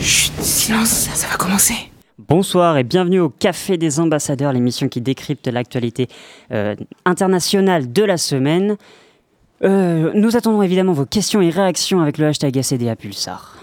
Chut, silence, ça va commencer. Bonsoir et bienvenue au Café des Ambassadeurs, l'émission qui décrypte l'actualité euh, internationale de la semaine. Euh, nous attendons évidemment vos questions et réactions avec le hashtag ACDA Pulsar.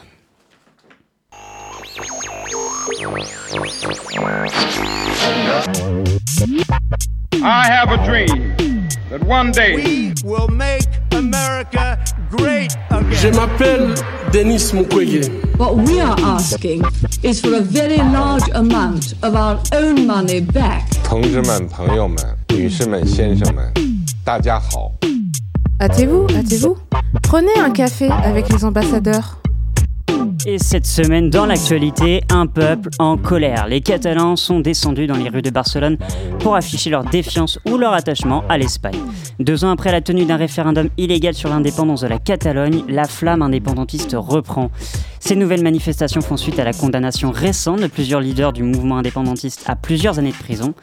I have a dream that one day We will make America great again. Je m'appelle Denis Mukwege. What we are asking is for a very large amount of our own money back. 同志们、朋友们、女士们、先生们，大家好。 Hâtez-vous, hâtez-vous. Prenez un café avec les ambassadeurs. Et cette semaine, dans l'actualité, un peuple en colère. Les Catalans sont descendus dans les rues de Barcelone pour afficher leur défiance ou leur attachement à l'Espagne. Deux ans après la tenue d'un référendum illégal sur l'indépendance de la Catalogne, la flamme indépendantiste reprend. Ces nouvelles manifestations font suite à la condamnation récente de plusieurs leaders du mouvement indépendantiste à plusieurs années de prison.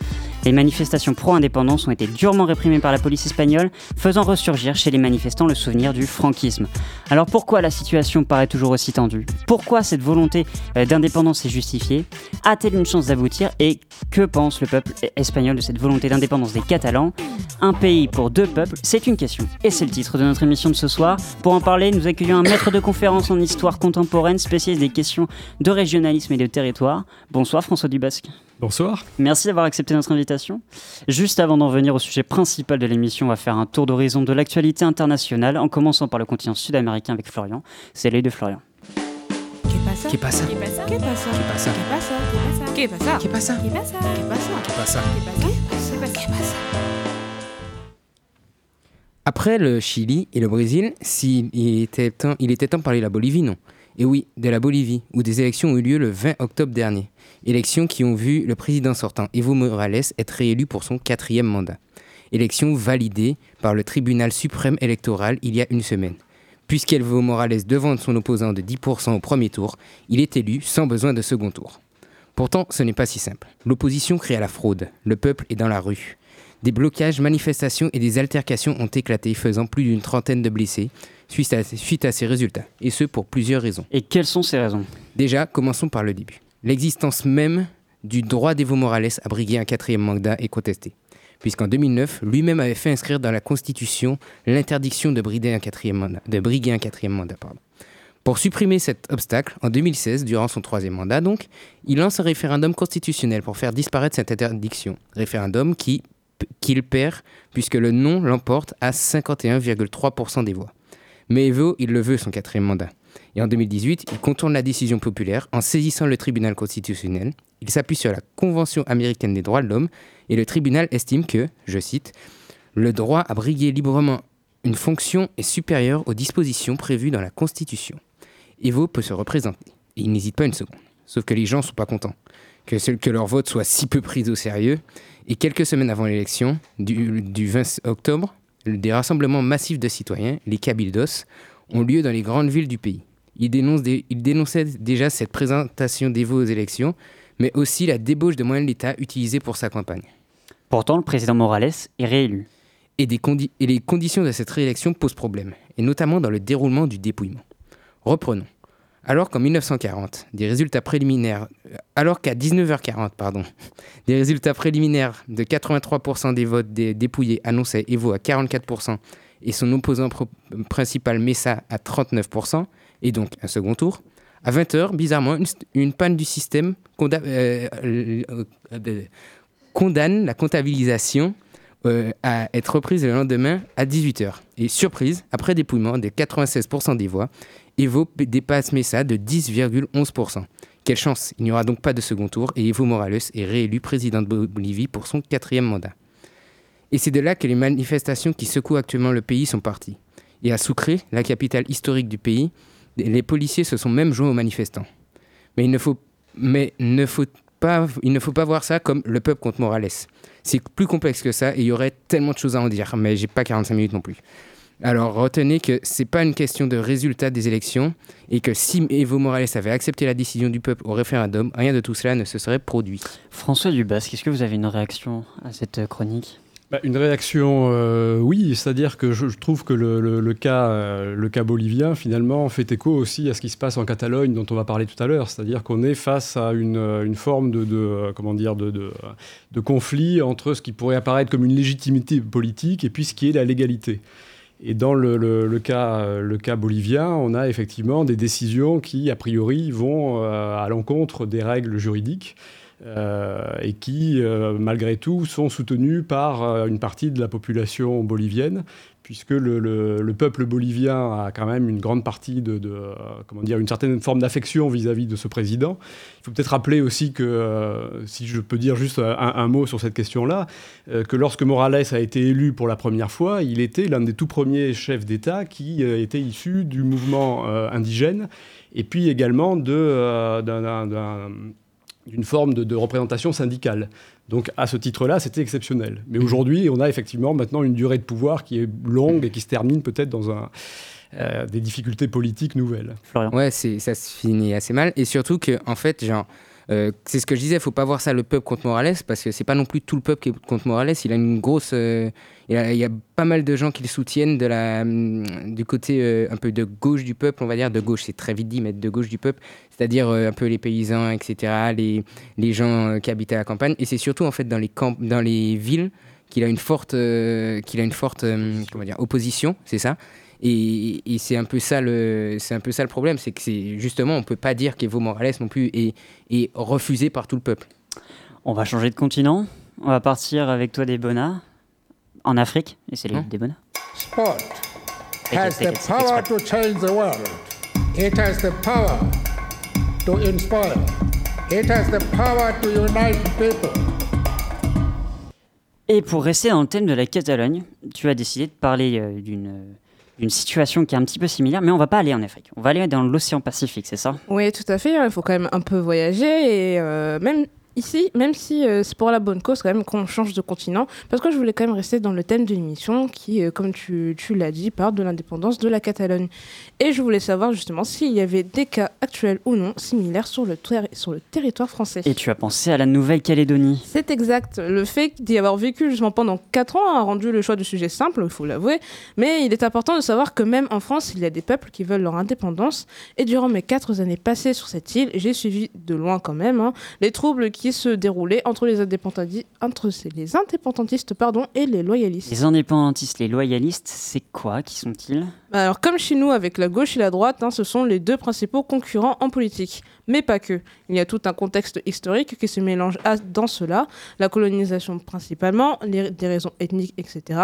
Les manifestations pro-indépendance ont été durement réprimées par la police espagnole, faisant ressurgir chez les manifestants le souvenir du franquisme. Alors pourquoi la situation paraît toujours aussi tendue? Pourquoi cette volonté euh, d'indépendance est justifiée? A-t-elle une chance d'aboutir? Et que pense le peuple espagnol de cette volonté d'indépendance des Catalans? Un pays pour deux peuples, c'est une question. Et c'est le titre de notre émission de ce soir. Pour en parler, nous accueillons un maître de conférence en histoire contemporaine, spécialiste des questions de régionalisme et de territoire. Bonsoir François Dubasque. Bonsoir. Merci d'avoir accepté notre invitation. Juste avant d'en venir au sujet principal de l'émission, on va faire un tour d'horizon de l'actualité internationale, en commençant par le continent sud-américain avec Florian. C'est l'œil de Florian. Après le Chili et le Brésil, s'il était temps, il était temps de parler de la Bolivie, non? Et oui, de la Bolivie, où des élections ont eu lieu le 20 octobre dernier. Élections qui ont vu le président sortant, Evo Morales, être réélu pour son quatrième mandat. Élections validées par le tribunal suprême électoral il y a une semaine. Puisqu'Evo Morales devance son opposant de 10% au premier tour, il est élu sans besoin de second tour. Pourtant, ce n'est pas si simple. L'opposition crie à la fraude, le peuple est dans la rue. Des blocages, manifestations et des altercations ont éclaté, faisant plus d'une trentaine de blessés suite à, suite à ces résultats, et ce pour plusieurs raisons. Et quelles sont ces raisons? Déjà, commençons par le début. L'existence même du droit d'Evo Morales à briguer un quatrième mandat est contestée, puisqu'en 2009, lui-même avait fait inscrire dans la Constitution l'interdiction de briguer un quatrième mandat. De briguer un quatrième mandat pardon. Pour supprimer cet obstacle, en 2016, durant son troisième mandat donc, il lance un référendum constitutionnel pour faire disparaître cette interdiction. Référendum qui qu'il perd puisque le non l'emporte à 51,3% des voix. Mais Evo, il le veut son quatrième mandat. Et en 2018, il contourne la décision populaire en saisissant le tribunal constitutionnel. Il s'appuie sur la Convention américaine des droits de l'homme et le tribunal estime que, je cite, le droit à briguer librement une fonction est supérieur aux dispositions prévues dans la Constitution. Evo peut se représenter. Et il n'hésite pas une seconde. Sauf que les gens ne sont pas contents. Que, que leur vote soit si peu pris au sérieux. Et quelques semaines avant l'élection, du, du 20 octobre, des rassemblements massifs de citoyens, les Cabildos, ont lieu dans les grandes villes du pays. Ils, dénoncent des- ils dénonçaient déjà cette présentation d'Evo aux élections, mais aussi la débauche de moyens de l'État utilisés pour sa campagne. Pourtant, le président Morales est réélu. Et, des condi- et les conditions de cette réélection posent problème, et notamment dans le déroulement du dépouillement. Reprenons. Alors qu'en 1940, des résultats préliminaires, euh, alors qu'à 19h40, pardon, des résultats préliminaires de 83% des votes des dépouillés annonçaient Evo à 44% et son opposant principal Messa à 39%, et donc un second tour, à 20h, bizarrement, une, panne du système conda- euh, euh, condamne la comptabilisation à être reprise le lendemain à 18h. Et surprise, après dépouillement de 96% des voix, Evo dépasse Messa de 10,11%. Quelle chance Il n'y aura donc pas de second tour et Evo Morales est réélu président de Bolivie pour son quatrième mandat. Et c'est de là que les manifestations qui secouent actuellement le pays sont parties. Et à Sucre, la capitale historique du pays, les policiers se sont même joints aux manifestants. Mais il ne faut, mais ne faut pas, il ne faut pas voir ça comme le peuple contre Morales. C'est plus complexe que ça et il y aurait tellement de choses à en dire, mais j'ai pas 45 minutes non plus. Alors retenez que c'est pas une question de résultat des élections et que si Evo Morales avait accepté la décision du peuple au référendum, rien de tout cela ne se serait produit. François Dubasque, est-ce que vous avez une réaction à cette euh, chronique? Bah, une réaction, euh, oui, c'est-à-dire que je, je trouve que le, le- le cas, euh, le cas bolivien, finalement, fait écho aussi à ce qui se passe en Catalogne, dont on va parler tout à l'heure. C'est-à-dire qu'on est face à une, une forme de, de, comment dire, de, de, de conflit entre ce qui pourrait apparaître comme une légitimité politique et puis ce qui est la légalité. Et dans le, cas, bolivien, on a effectivement des décisions qui, a priori, vont euh, à l'encontre des règles juridiques et qui, euh, malgré tout, sont soutenues par euh, une partie de la population bolivienne, puisque le, le- le peuple bolivien a quand même une grande partie de, euh, comment dire, une certaine forme d'affection vis-à-vis de ce président. Il faut peut-être rappeler aussi que, euh, si je peux dire juste un, mot sur cette question-là, euh, que lorsque Morales a été élu pour la première fois, il était l'un des tout premiers chefs d'État qui euh, était issu du mouvement euh, indigène, et puis également de, euh, d'un- d'une forme de, de représentation syndicale. Donc à ce titre-là, c'était exceptionnel. Mais aujourd'hui, on a effectivement maintenant une durée de pouvoir qui est longue et qui se termine peut-être dans un, euh, des difficultés politiques nouvelles. Florian. Ouais, ça se finit assez mal. Et surtout que, en fait, genre, euh, c'est ce que je disais, faut pas voir ça le peuple contre Morales, parce que c'est pas non plus tout le peuple qui est contre Morales. Il a une grosse. euh, il, il y a pas mal de gens qui le soutiennent de la, hum, du côté euh, un peu de gauche du peuple, on va dire. De gauche, c'est très vite dit, mais de gauche du peuple. C'est-à-dire un peu les paysans, etc., les, les gens qui habitent à la campagne. Et c'est surtout, en fait, dans les, dans les villes qu'il a une forte, qu'il a une forte comment dire, opposition, c'est ça. Et, et c'est un peu ça le, c'est un peu ça le problème, c'est que c'est justement on peut pas dire qu'Evo Morales non plus est, est refusé par tout le peuple. On va changer de continent. On va partir avec toi des Bona en Afrique. Et c'est les Hein des Bona. Sport Take it, has take the it, take it, power sport. to change the world. It has the power to inspire. It has the power to unite people. Et pour rester dans le thème de la Catalogne, tu as décidé de parler euh, d'une d'une situation qui est un petit peu similaire, mais on va pas aller en Afrique. On va aller dans l'océan Pacifique, c'est ça? Oui, tout à fait. hein, Il faut quand même un peu voyager et euh, même ici, même si euh, c'est pour la bonne cause, quand même qu'on change de continent, parce que je voulais quand même rester dans le thème de l'émission qui, euh, comme tu, tu l'as dit, parle de l'indépendance de la Catalogne. Et je voulais savoir justement s'il y avait des cas actuels ou non similaires sur le, terri- sur le territoire français. Et tu as pensé à la Nouvelle-Calédonie. C'est exact. Le fait d'y avoir vécu justement pendant 4 ans a rendu le choix du sujet simple, il faut l'avouer. Mais il est important de savoir que même en France, il y a des peuples qui veulent leur indépendance. Et durant mes 4 années passées sur cette île, j'ai suivi de loin quand même hein, les troubles qui se déroulaient entre les indépendantistes, entre les indépendantistes pardon, et les loyalistes. Les indépendantistes, les loyalistes, c'est quoi? Qui sont-ils? Bah Alors, comme chez nous, avec la gauche et la droite, hein, ce sont les deux principaux concurrents en politique. Mais pas que. Il y a tout un contexte historique qui se mélange à- dans cela. La colonisation principalement, des raisons ethniques, etc.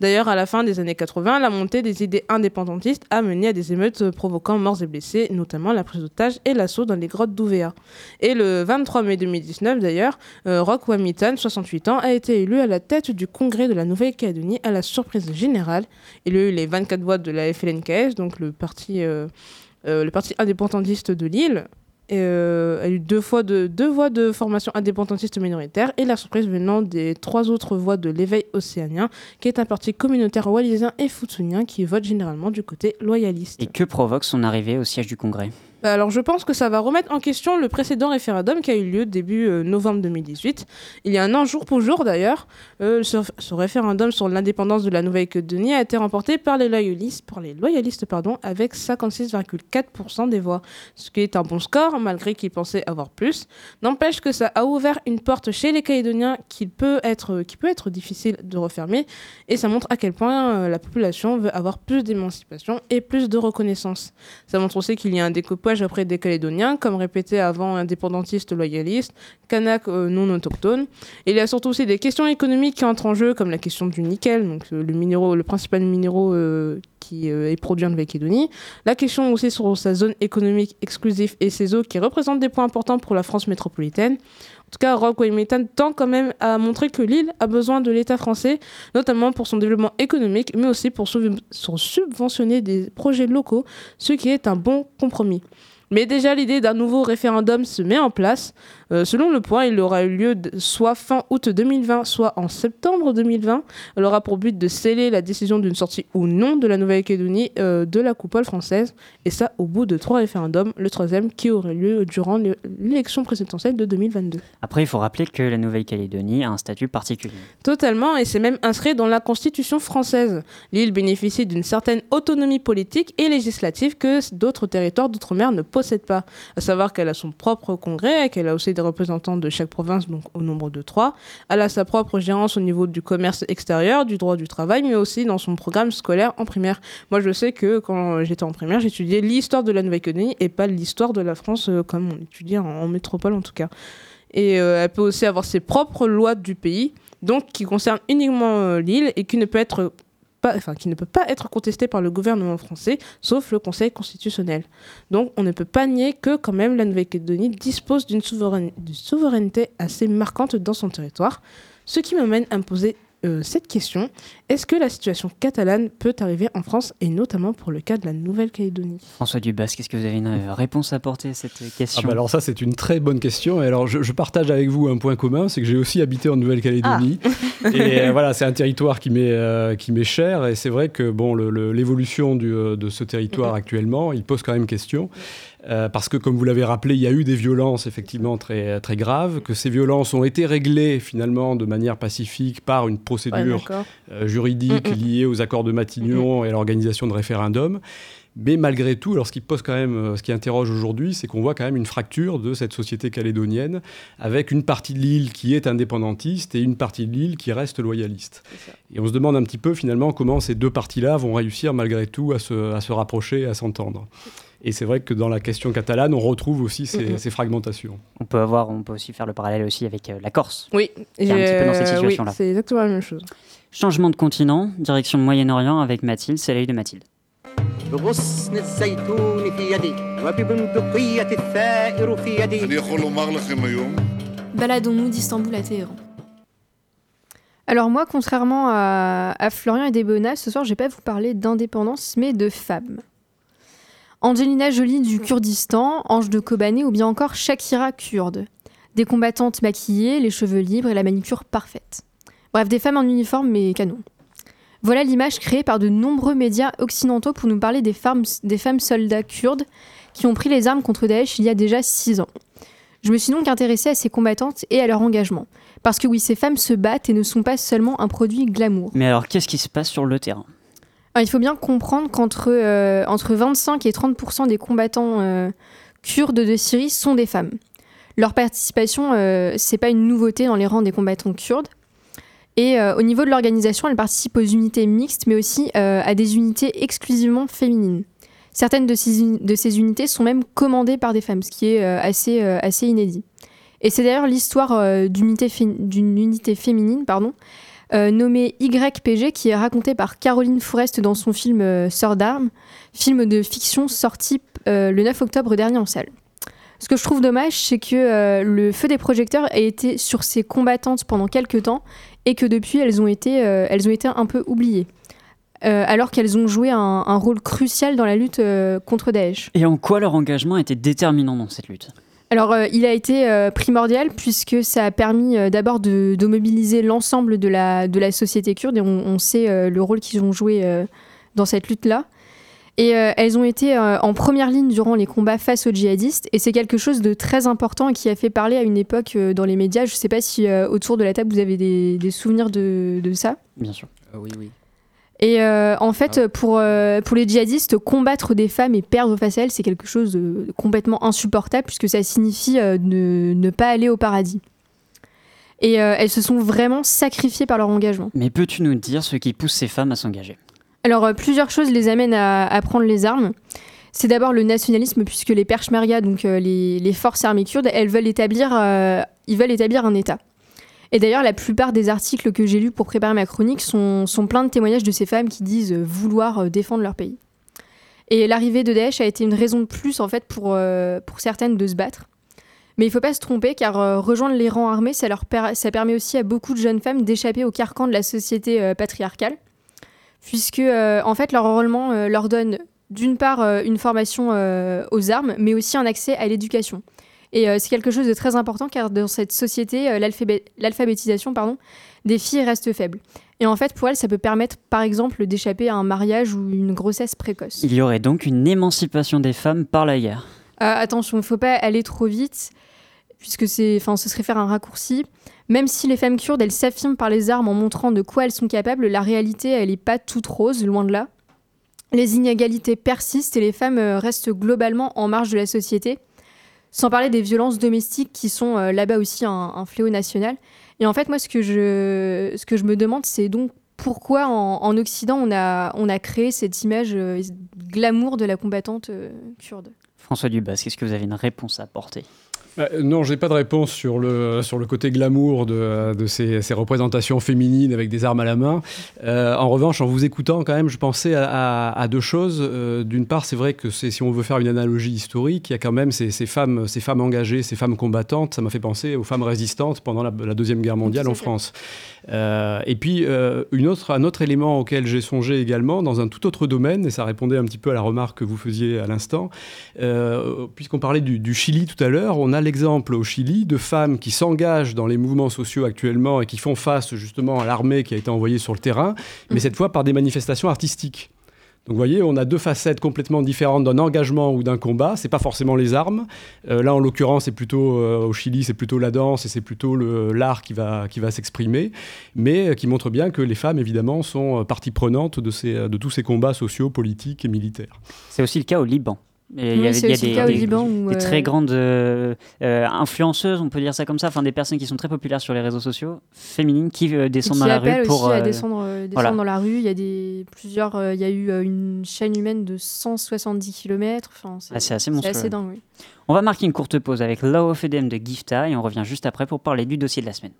D'ailleurs, à la fin des années 80, la montée des idées indépendantistes a mené à des émeutes provoquant morts et blessés, notamment la prise d'otages et l'assaut dans les grottes d'Ouvéa. Et le 23 mai 2019, d'ailleurs, Rock Wamitan, 68 ans, a été élu à la tête du congrès de la Nouvelle-Calédonie à la surprise générale. Il a eu les 24 voix de la FLNKS, donc euh, euh, le parti indépendantiste de l'île. Euh, a eu deux voix de formation indépendantiste minoritaire et la surprise venant des trois autres voix de l'éveil océanien, qui est un parti communautaire wallisien et futsunien qui vote généralement du côté loyaliste. Et que provoque son arrivée au siège du Congrès? Bah alors je pense que ça va remettre en question le précédent référendum qui a eu lieu début euh, novembre 2018. Il y a un an jour pour jour d'ailleurs, euh, ce, référendum sur l'indépendance de la Nouvelle-Calédonie a été remporté par les loyalistes, par les loyalistes pardon, avec 56,4% des voix, ce qui est un bon score malgré qu'ils pensaient avoir plus. N'empêche que ça a ouvert une porte chez les Calédoniens qui peut être, peut être difficile de refermer et ça montre à quel point euh, la population veut avoir plus d'émancipation et plus de reconnaissance. Ça montre aussi qu'il y a un découpage auprès des Calédoniens, comme répété avant indépendantistes loyalistes, Kanak euh, non autochtones. Il y a surtout aussi des questions économiques qui entrent en jeu, comme la question du nickel, donc euh, le, minéraux, le principal minéraux euh, qui est produit en Nouvelle-Calédonie. La question aussi sur sa zone économique exclusive et ses eaux qui représentent des points importants pour la France métropolitaine. En tout cas, Rock Waymetan tend quand même à montrer que l'île a besoin de l'État français, notamment pour son développement économique, mais aussi pour subventionner des projets locaux, ce qui est un bon compromis. Mais déjà, l'idée d'un nouveau référendum se met en place. Euh, selon le point, il aura eu lieu soit fin août 2020, soit en septembre 2020. Elle aura pour but de sceller la décision d'une sortie ou non de la Nouvelle-Calédonie euh, de la coupole française. Et ça, au bout de trois référendums, le troisième qui aurait lieu durant l'é- l'élection présidentielle de 2022. Après, il faut rappeler que la Nouvelle-Calédonie a un statut particulier. Totalement, et c'est même inscrit dans la Constitution française. L'île bénéficie d'une certaine autonomie politique et législative que d'autres territoires d'outre-mer ne possèdent pas. À savoir qu'elle a son propre congrès, qu'elle a aussi des représentants de chaque province, donc au nombre de trois. Elle a sa propre gérance au niveau du commerce extérieur, du droit du travail, mais aussi dans son programme scolaire en primaire. Moi, je sais que quand j'étais en primaire, j'étudiais l'histoire de la Nouvelle-Calédonie et pas l'histoire de la France euh, comme on étudie en, métropole en tout cas. Et euh, elle peut aussi avoir ses propres lois du pays, donc qui concernent uniquement euh, l'île et qui ne peut être pas, enfin, qui ne peut pas être contestée par le gouvernement français, sauf le Conseil constitutionnel. Donc, on ne peut pas nier que, quand même, la Nouvelle-Calédonie dispose d'une souveraineté assez marquante dans son territoire. Ce qui m'amène à me poser euh, cette question. Est-ce que la situation catalane peut arriver en France, et notamment pour le cas de la Nouvelle-Calédonie? François Dubas, est-ce que vous avez une euh, réponse à apporter à cette Ah question bah alors ça c'est une très bonne question. Et alors je, je partage avec vous un point commun c'est que j'ai aussi habité en Nouvelle-Calédonie. Et euh, voilà c'est un territoire qui m'est euh, qui m'est cher. Et c'est vrai que bon le- le- l'évolution du, de ce territoire actuellement il pose quand même question Euh, parce que comme vous l'avez rappelé il y a eu des violences effectivement très très graves que ces violences ont été réglées finalement de manière pacifique par une procédure euh, juridique liée aux accords de Matignon et à l'organisation de référendums. Mais malgré tout, alors ce qui pose quand même, euh, ce qui interroge aujourd'hui, c'est qu'on voit quand même une fracture de cette société calédonienne, avec une partie de l'île qui est indépendantiste et une partie de l'île qui reste loyaliste. Et on se demande un petit peu finalement comment ces deux parties-là vont réussir malgré tout à se, à se rapprocher, à s'entendre. Et c'est vrai que dans la question catalane, on retrouve aussi ces, Mm, mm. ces fragmentations. On peut avoir, on peut aussi faire le parallèle aussi avec euh, la Corse. Oui, Qui est un petit peu dans cette j'ai- situation-là. oui, c'est exactement la même chose. Changement de continent, direction le Moyen-Orient avec Mathilde, c'est l'œil de Mathilde. بغصن الزيتون في يدي وببندقية الثائر في يدي Baladons-nous d'Istanbul à Téhéran. Alors moi, contrairement à, à Florian et Debona, ce soir, je vais pas vous parler d'indépendance, mais de femmes. Angelina Jolie du Kurdistan, Ange de Kobané ou bien encore Shakira kurde. Des combattantes maquillées, les cheveux libres et la manicure parfaite. Bref, des femmes en uniforme mais canon. Voilà l'image créée par de nombreux médias occidentaux pour nous parler des femmes, des femmes soldats kurdes qui ont pris les armes contre Daesh il y a déjà six ans. Je me suis donc intéressée à ces combattantes et à leur engagement. Parce que oui, ces femmes se battent et ne sont pas seulement un produit glamour. Mais alors, qu'est-ce qui se passe sur le terrain? Alors, il faut bien comprendre qu'entre euh, entre 25 et 30% des combattants euh, kurdes de Syrie sont des femmes. Leur participation, euh, c'est pas une nouveauté dans les rangs des combattants kurdes. Et euh, au niveau de l'organisation, elles participent aux unités mixtes, mais aussi à des unités exclusivement féminines. Certaines de ces, unités sont même commandées par des femmes, ce qui est assez, assez inédit. Et c'est d'ailleurs l'histoire d'une unité féminine pardon, euh, nommée YPG qui est racontée par Caroline Forest dans son film euh, Sœur d'armes, film de fiction sorti euh, le 9 octobre dernier en salle. Ce que je trouve dommage, c'est que euh, le feu des projecteurs a été sur ces combattantes pendant quelques temps et que depuis elles ont été, elles ont été un peu oubliées. Alors qu'elles ont joué un, rôle crucial dans la lutte contre Daesh. Et en quoi leur engagement été déterminant dans cette lutte? Alors, euh, il a été euh, primordial puisque ça a permis euh, d'abord de, de mobiliser l'ensemble de la, de la société kurde et on, on sait euh, le rôle qu'ils ont joué euh, dans cette lutte-là. Et euh, elles ont été euh, en première ligne durant les combats face aux djihadistes et c'est quelque chose de très important et qui a fait parler à une époque euh, dans les médias. Je ne sais pas si euh, autour de la table vous avez des, des souvenirs de, de ça? Bien sûr. oui, oui. Et euh, en fait, pour, euh, pour les djihadistes, combattre des femmes et perdre face à elles, c'est quelque chose de complètement insupportable puisque ça signifie euh, ne, ne pas aller au paradis. Et elles se sont vraiment sacrifiées par leur engagement. Mais peux-tu nous dire ce qui pousse ces femmes à s'engager? Alors, plusieurs choses les amènent à, à prendre les armes. C'est d'abord le nationalisme, puisque les Peshmerga, donc les, les forces armées kurdes, elles veulent établir, ils veulent établir un État. Et d'ailleurs, la plupart des articles que j'ai lus pour préparer ma chronique sont, pleins de témoignages de ces femmes qui disent euh, vouloir euh, défendre leur pays. Et l'arrivée de Daesh a été une raison de plus, en fait, pour, euh, pour certaines de se battre. Mais il ne faut pas se tromper, car rejoindre les rangs armés, ça, leur permet aussi à beaucoup de jeunes femmes d'échapper au carcan de la société patriarcale puisque en fait leur enrôlement leur donne d'une part une formation aux armes, mais aussi un accès à l'éducation. Et euh, c'est quelque chose de très important car dans cette société, euh, l'alphabé- l'alphabétisation pardon, des filles reste faible. Et en fait, pour elles, ça peut permettre, par exemple, d'échapper à un mariage ou une grossesse précoce. Il y aurait donc une émancipation des femmes par la guerre. Euh, attention, il ne faut pas aller trop vite, puisque c'est, enfin, ce serait faire un raccourci. Même si les femmes kurdes, elles s'affirment par les armes en montrant de quoi elles sont capables, la réalité, elle n'est pas toute rose, loin de là. Les inégalités persistent et les femmes restent globalement en marge de la société, sans parler des violences domestiques qui sont euh, là-bas aussi un, fléau national. Et en fait, moi, ce que je, me demande, c'est donc pourquoi en, en Occident on a, créé cette image euh, glamour de la combattante euh, kurde? François Dubas, est-ce que vous avez une réponse à apporter? Non, j'ai pas de réponse sur le, sur le côté glamour de, de ces, ces représentations féminines avec des armes à la main. Euh, en revanche, en vous écoutant, quand même, je pensais à, à- à deux choses. Euh, D'une part, c'est vrai que si on veut faire une analogie historique, il y a quand même ces, ces femmes, ces femmes engagées, ces femmes combattantes. Ça m'a fait penser aux femmes résistantes pendant la, la Deuxième Guerre mondiale en France. Euh, et puis, euh, une autre, un autre élément auquel j'ai songé également, dans un tout autre domaine, et ça répondait un petit peu à la remarque que vous faisiez à l'instant, euh, puisqu'on parlait du, du Chili tout à l'heure, on a l'exemple au Chili de femmes qui s'engagent dans les mouvements sociaux actuellement et qui font face justement à l'armée qui a été envoyée sur le terrain, mais cette fois par des manifestations artistiques. Donc vous voyez, on a deux facettes complètement différentes d'un engagement ou d'un combat. C'est pas forcément les armes. Euh, là, en l'occurrence, c'est plutôt euh, au Chili, c'est plutôt la danse et c'est plutôt l'art qui va qui va s'exprimer, mais euh, qui montre bien que les femmes, évidemment, sont partie prenante de ces de tous ces combats sociaux, politiques et militaires. C'est aussi le cas au Liban. Et il y Oui, a- il y des, Liban où, des euh, très grandes euh, euh, influenceuses, on peut dire ça comme ça, enfin des personnes qui sont très populaires sur les réseaux sociaux, féminines, qui euh, descendent qui dans la rue pour... aussi à descendre, descendre voilà. dans la rue. Il y a des plusieurs, il y a eu une chaîne humaine de 170 km. Enfin, c'est Ah, c'est assez monstrueux. assez dingue. oui. On va marquer une courte pause avec Law of Edem de Gifta et on revient juste après pour parler du dossier de la semaine.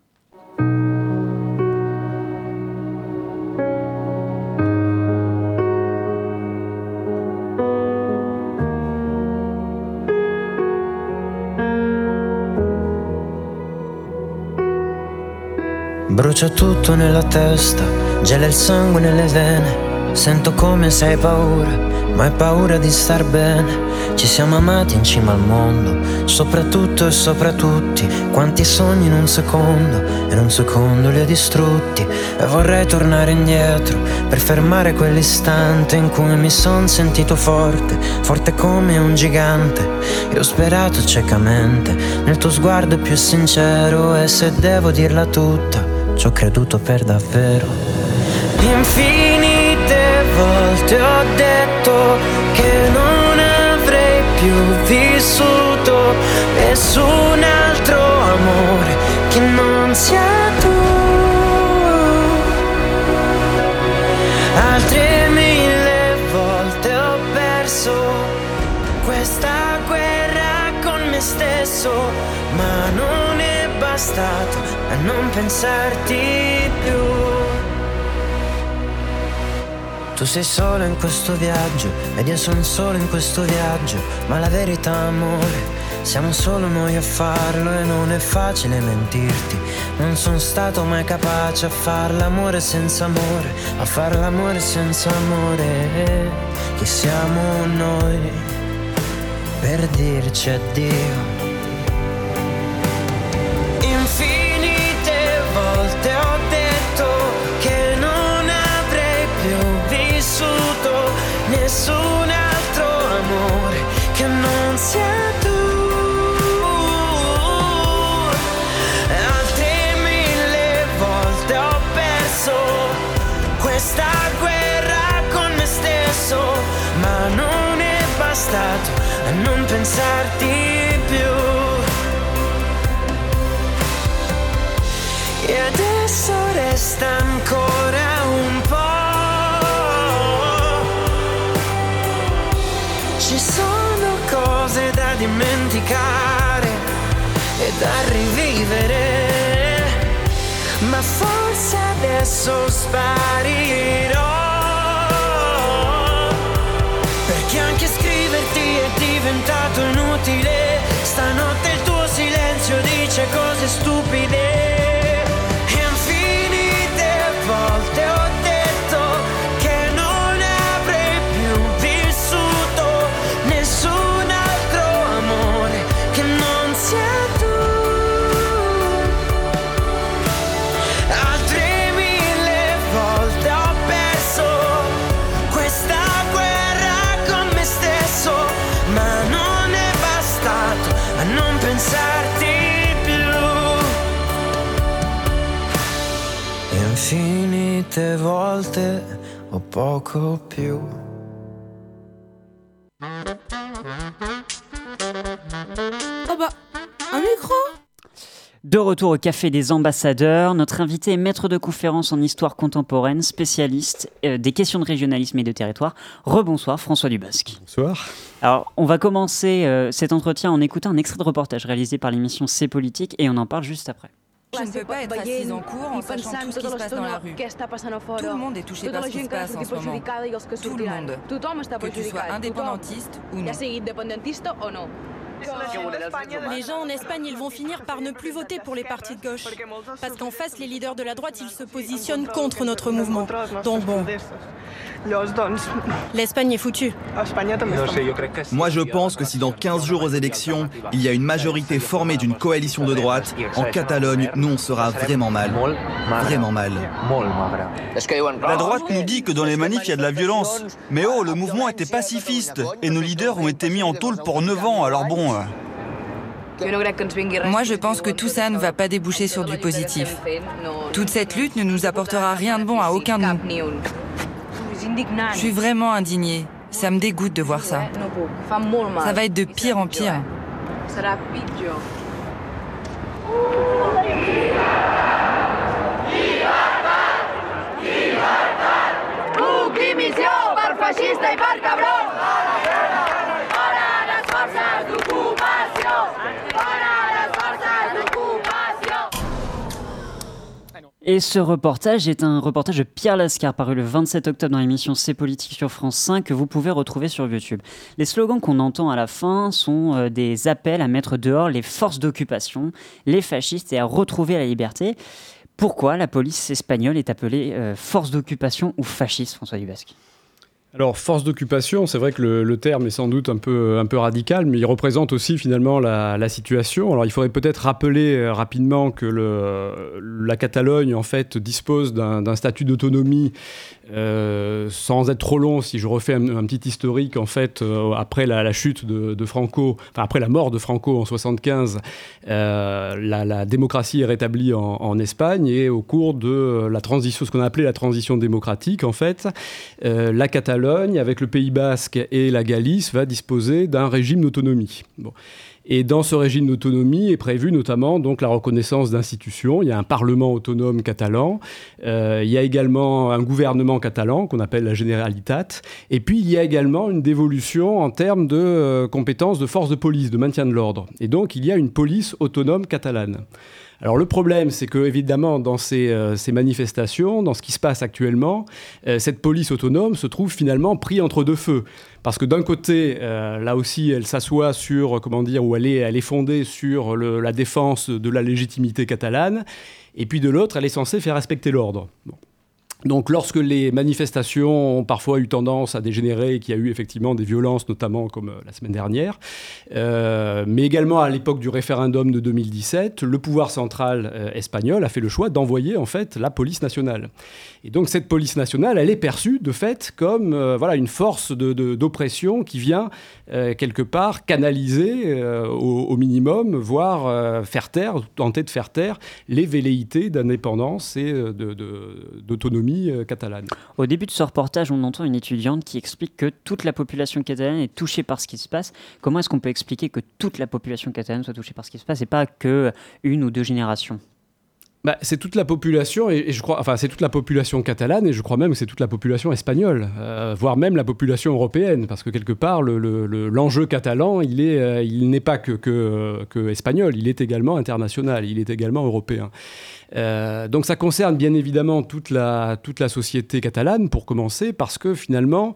Brucia tutto nella testa, gela il sangue nelle vene. Sento come se hai paura, ma hai paura di star bene. Ci siamo amati in cima al mondo, soprattutto e sopra tutti. Quanti sogni in un secondo, in un secondo li ho distrutti. E vorrei tornare indietro per fermare quell'istante in cui mi son sentito forte, forte come un gigante. E ho sperato ciecamente nel tuo sguardo più sincero. E se devo dirla tutta, ci ho creduto per davvero. Infinite volte ho detto che non avrei più vissuto nessun altro amore che non sia tu. Altre mille volte ho perso questa guerra con me stesso, ma non è bastato a non pensarti più. Tu sei solo in questo viaggio ed io sono solo in questo viaggio, ma la verità amore, siamo solo noi a farlo e non è facile mentirti. Non sono stato mai capace a far l'amore senza amore, a far l'amore senza amore. Chi siamo noi per dirci addio? Non è bastato a non pensarti più. E adesso resta ancora un po'. Ci sono cose da dimenticare e da rivivere, ma forse adesso sparirò. Diventato inutile. Stanotte il tuo silenzio dice cose stupide. Infinite volte o poco più. Oh bah, un micro De retour au Café des Ambassadeurs, notre invité est maître de conférence en histoire contemporaine, spécialiste euh, des questions de régionalisme et de territoire. Rebonsoir François Dubosc. Bonsoir. Alors, on va commencer euh, cet entretien en écoutant un extrait de reportage réalisé par l'émission C'est Politique et on en parle juste après. Je ne peux pas être assise en cours en sachant tout ce qui se passe dans la rue. Tout le monde est touché par ce qui se passe en ce moment. Tout le monde. Que tu sois indépendantiste ou non. Les gens en Espagne, ils vont finir par ne plus voter pour les partis de gauche. Parce qu'en face, les leaders de la droite, ils se positionnent contre notre mouvement. Donc bon. L'Espagne est foutue. Moi, je pense que si dans 15 jours aux élections, il y a une majorité formée d'une coalition de droite, en Catalogne, nous, on sera vraiment mal. Vraiment mal. La droite nous dit que dans les manifs, il y a de la violence. Mais oh, le mouvement était pacifiste et nos leaders ont été mis en tôle pour 9 ans, alors bon. Euh, Moi, je pense que tout ça ne va pas déboucher sur du positif. Toute cette lutte ne nous apportera rien de bon à aucun de nous. Je suis vraiment indignée. Ça me dégoûte de voir ça. Ça va être de pire en pire per cabró! Fora les forces d'ocupació! Fora les forces d'ocupació! Et ce reportage est un reportage de Pierre Lascar paru le 27 octobre dans l'émission C'est politique sur France 5 que vous pouvez retrouver sur YouTube. Les slogans qu'on entend à la fin sont euh, des appels à mettre dehors les forces d'occupation, les fascistes et à retrouver la liberté. Pourquoi la police espagnole est appelée euh, force d'occupation ou fasciste, François Dubasque? Alors, force d'occupation, c'est vrai que le, terme est sans doute un peu, radical, mais il représente aussi finalement la, situation. Alors, il faudrait peut-être rappeler euh, rapidement que la Catalogne, en fait, dispose d'un statut d'autonomie euh, sans être trop long, si je refais un, petit historique, en fait, euh, après la, chute de, Franco, enfin après la mort de Franco en 75, euh, la, démocratie est rétablie en, Espagne et au cours de la transition, ce qu'on a appelé la transition démocratique, en fait, la Catalogne, avec le Pays Basque et la Galice, va disposer d'un régime d'autonomie. Et dans ce régime d'autonomie est prévu notamment la reconnaissance d'institutions. Il y a un parlement autonome catalan. Euh, il y a également un gouvernement catalan qu'on appelle la Generalitat. Et puis il y a également une dévolution en termes de euh, compétences de force de police, de maintien de l'ordre. Et donc il y a une police autonome catalane. Alors le problème, c'est que évidemment dans ces, euh, manifestations, dans ce qui se passe actuellement, euh, cette police autonome se trouve finalement pris entre deux feux, parce que d'un côté, euh, là aussi, elle s'assoit sur comment dire, ou elle est, fondée sur la défense de la légitimité catalane, et puis de l'autre, elle est censée faire respecter l'ordre. Donc lorsque les manifestations ont parfois eu tendance à dégénérer, qu'il y a eu effectivement des violences, notamment comme la semaine dernière, euh, mais également à l'époque du référendum de 2017, le pouvoir central euh, espagnol a fait le choix d'envoyer en fait la police nationale. Et donc cette police nationale, elle est perçue de fait comme euh, voilà une force d'oppression qui vient quelque part canaliser au, au, minimum, voire faire taire, tenter de faire taire les velléités d'indépendance et d'autonomie euh, catalane. Au début de ce reportage, on entend une étudiante qui explique que toute la population catalane est touchée par ce qui se passe. Comment est-ce qu'on peut expliquer que toute la population catalane soit touchée par ce qui se passe et pas que une ou deux générations? Bah, c'est toute la population et, je crois, enfin c'est toute la population catalane et je crois même que c'est toute la population espagnole, euh, voire même la population européenne, parce que quelque part l'enjeu le, le, catalan, il euh, n'est pas que, espagnol, il est également international, il est également européen. Euh, donc ça concerne bien évidemment toute la, société catalane pour commencer, parce que finalement,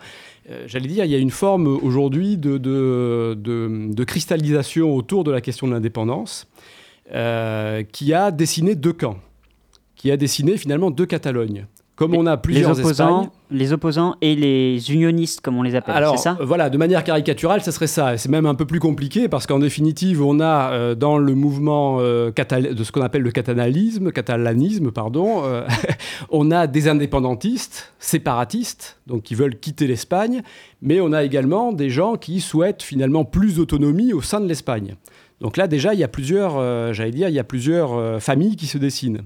j'allais dire, il y a une forme aujourd'hui de cristallisation autour de la question de l'indépendance. Euh, qui a dessiné deux camps, qui a dessiné finalement deux Catalognes. Comme on a plusieurs les opposants, Espagnes, les opposants et les unionistes, comme on les appelle, Alors, c'est ça? Voilà, de manière caricaturale, ce serait ça. C'est même un peu plus compliqué parce qu'en définitive, on a euh, dans le mouvement euh, de ce qu'on appelle le catalanisme, catalanisme, pardon, euh, on a des indépendantistes, séparatistes, donc qui veulent quitter l'Espagne, mais on a également des gens qui souhaitent finalement plus d'autonomie au sein de l'Espagne. Donc là, déjà, il y a plusieurs, euh, j'allais dire, il y a plusieurs euh, familles qui se dessinent.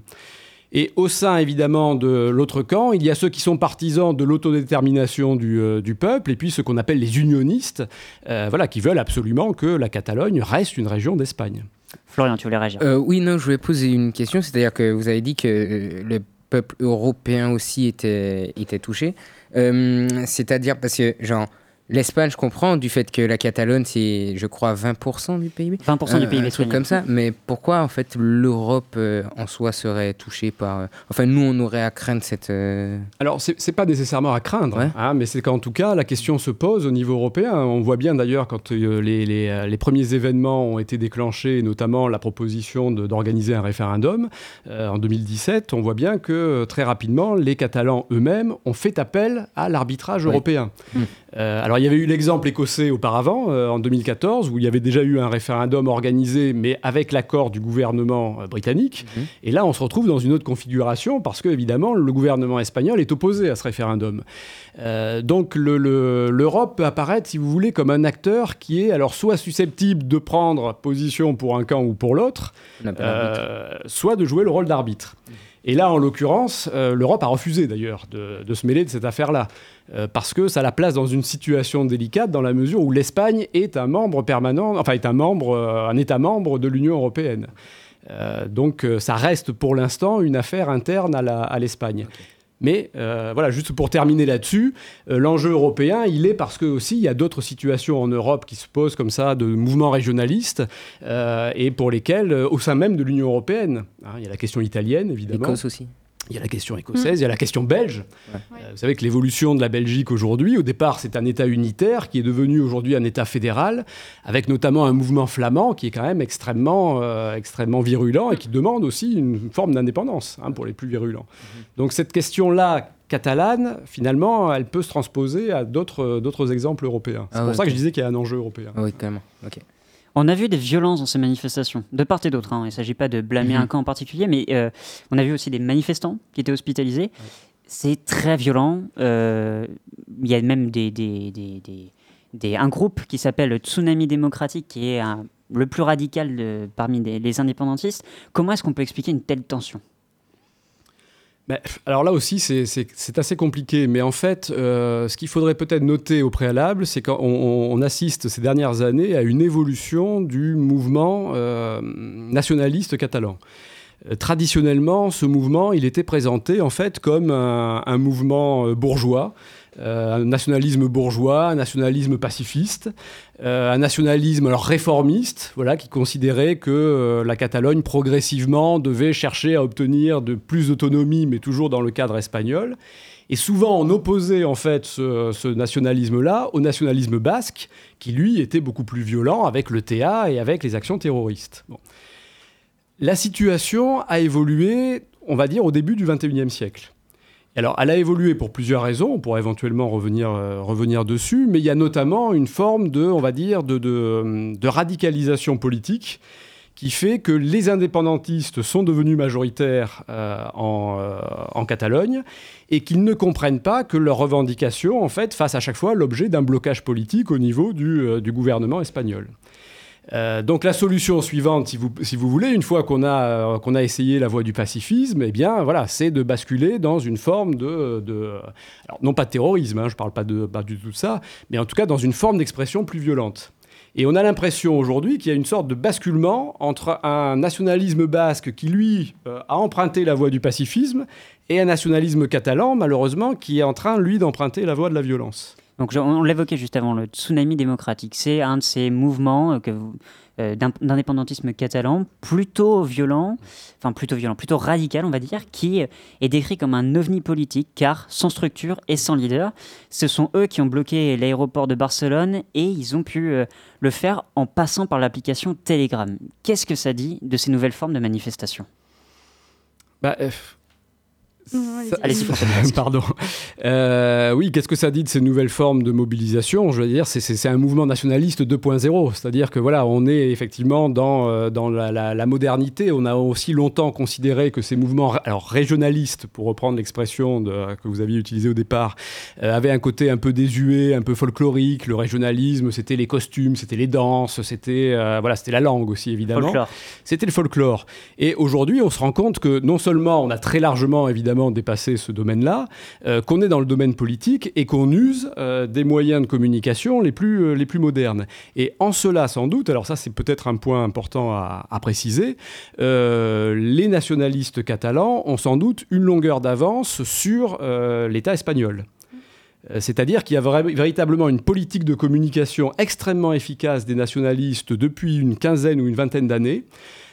Et au sein, évidemment, de l'autre camp, il y a ceux qui sont partisans de l'autodétermination du, euh, du peuple, et puis ceux qu'on appelle les unionistes, euh, voilà, qui veulent absolument que la Catalogne reste une région d'Espagne. Florian, tu voulais réagir Euh, oui, non, je voulais poser une question. C'est-à-dire que vous avez dit que le peuple européen aussi était, était touché. Euh, C'est-à-dire parce que, genre, l'Espagne, je comprends du fait que la Catalogne, c'est, je crois, 20% du PIB. 20% du PIB Un truc comme ça. Mais pourquoi, en fait, l'Europe euh, en soi serait touchée par. euh, Enfin, nous, on aurait à craindre cette. euh, Alors, c'est c'est pas nécessairement à craindre, hein, mais c'est qu'en tout cas, la question se pose au niveau européen. On voit bien d'ailleurs quand euh, les, les, euh, les premiers événements ont été déclenchés, notamment la proposition de- d'organiser un référendum euh, en 2017, on voit bien que euh, très rapidement, les Catalans eux-mêmes ont fait appel à l'arbitrage européen. Mm. Euh, alors, il y avait eu l'exemple écossais auparavant, euh, en 2014, où il y avait déjà eu un référendum organisé, mais avec l'accord du gouvernement euh, britannique. Et là, on se retrouve dans une autre configuration, parce que, évidemment, le gouvernement espagnol est opposé à ce référendum. Euh, donc, le- le- l'Europe peut apparaître, si vous voulez, comme un acteur qui est alors soit susceptible de prendre position pour un camp ou pour l'autre, soit de jouer le rôle d'arbitre. Et là, en l'occurrence, euh, l'Europe a refusé d'ailleurs de, se mêler de cette affaire-là, euh, parce que ça la place dans une situation délicate dans la mesure où l'Espagne est un membre permanent, enfin est un membre, euh, un État membre de l'Union européenne. Donc ça reste pour l'instant une affaire interne à l'Espagne. Mais euh, voilà, juste pour terminer là-dessus, euh, l'enjeu européen, il est parce que aussi il y a d'autres situations en Europe qui se posent comme ça, de mouvements régionalistes, euh, et pour lesquels, au sein même de l'Union européenne, hein, il y a la question italienne évidemment. Écosse aussi. Il y a la question écossaise, il y a la question belge. Euh, vous savez que l'évolution de la Belgique aujourd'hui, au départ, c'est un État unitaire qui est devenu aujourd'hui un État fédéral, avec notamment un mouvement flamand qui est quand même extrêmement, euh, extrêmement virulent et qui demande aussi une forme d'indépendance hein, pour les plus virulents. Donc cette question-là catalane, finalement, elle peut se transposer à d'autres d'autres exemples européens. C'est Ah pour ouais, ça que je disais qu'il y a un enjeu européen. Ah oui, carrément. Ok. On a vu des violences dans ces manifestations, de part et d'autre. hein. Il ne s'agit pas de blâmer Mhm. un camp en particulier, mais euh, on a vu aussi des manifestants qui étaient hospitalisés. C'est très violent. Euh, Il y a même des, des- des- un groupe qui s'appelle Tsunami démocratique, qui est un- le plus radical de- parmi les indépendantistes. Comment est-ce qu'on peut expliquer une telle tension? Alors là aussi, c'est- assez compliqué. Mais en fait, euh, ce qu'il faudrait peut-être noter au préalable, c'est qu'on on- on assiste ces dernières années à une évolution du mouvement euh, nationaliste catalan. Euh, Traditionnellement, ce mouvement, il était présenté en fait comme un, mouvement bourgeois, un nationalisme bourgeois, un nationalisme pacifiste, euh, un nationalisme alors réformiste, voilà, qui considérait que euh, la Catalogne progressivement devait chercher à obtenir de plus d'autonomie, mais toujours dans le cadre espagnol. Et souvent, on opposait en fait ce, nationalisme-là au nationalisme basque, qui lui était beaucoup plus violent avec le TA et avec les actions terroristes. La situation a évolué, on va dire, au début du XXIe siècle. Alors, elle a évolué pour plusieurs raisons, on pourra éventuellement revenir, euh, dessus, mais il y a notamment une forme de, radicalisation politique qui fait que les indépendantistes sont devenus majoritaires euh, en, euh, en Catalogne et qu'ils ne comprennent pas que leurs revendications, en fait, fassent à chaque fois l'objet d'un blocage politique au niveau du gouvernement espagnol. Euh, donc la solution suivante, si vous, si vous voulez, une fois qu'on a, euh, a essayé la voie du pacifisme, eh bien voilà, c'est de basculer dans une forme de, non pas de terrorisme, hein, je ne parle pas, de, pas du tout de ça, mais en tout cas dans une forme d'expression plus violente. Et on a l'impression aujourd'hui qu'il y a une sorte de basculement entre un nationalisme basque qui, lui, euh, a emprunté la voie du pacifisme et un nationalisme catalan, malheureusement, qui est en train, lui, d'emprunter la voie de la violence. Donc, on l'évoquait juste avant, le tsunami démocratique. C'est un de ces mouvements euh, euh, d'indépendantisme catalan, plutôt violent, enfin plutôt violent, plutôt radical, on va dire, qui est décrit comme un ovni politique, car sans structure et sans leader. Ce sont eux qui ont bloqué l'aéroport de Barcelone et ils ont pu euh, le faire en passant par l'application Telegram. Qu'est-ce que ça dit de ces nouvelles formes de manifestation? Bah, Allez-y. Pardon. Euh, oui, qu'est-ce que ça dit de ces nouvelles formes de mobilisation? Je veux dire, c'est- un mouvement nationaliste 2.0. C'est-à-dire que voilà, on est effectivement dans, euh, dans la, la- la modernité. On a aussi longtemps considéré que ces mouvements, alors régionalistes, pour reprendre l'expression que vous aviez utilisée au départ, euh, avaient un côté un peu désuet, un peu folklorique. Le régionalisme, c'était les costumes, c'était les danses, c'était euh, voilà, c'était la langue aussi évidemment. C'était le folklore. Et aujourd'hui, on se rend compte que non seulement on a très largement évidemment dépassé ce domaine-là, euh, qu'on est dans le domaine politique et qu'on use euh, des moyens de communication les plus, euh, les plus modernes. Et en cela, sans doute, alors ça c'est peut-être un point important à, préciser, les nationalistes catalans ont sans doute une longueur d'avance sur l'État espagnol. C'est-à-dire qu'il y a véritablement une politique de communication extrêmement efficace des nationalistes depuis une quinzaine ou une vingtaine d'années.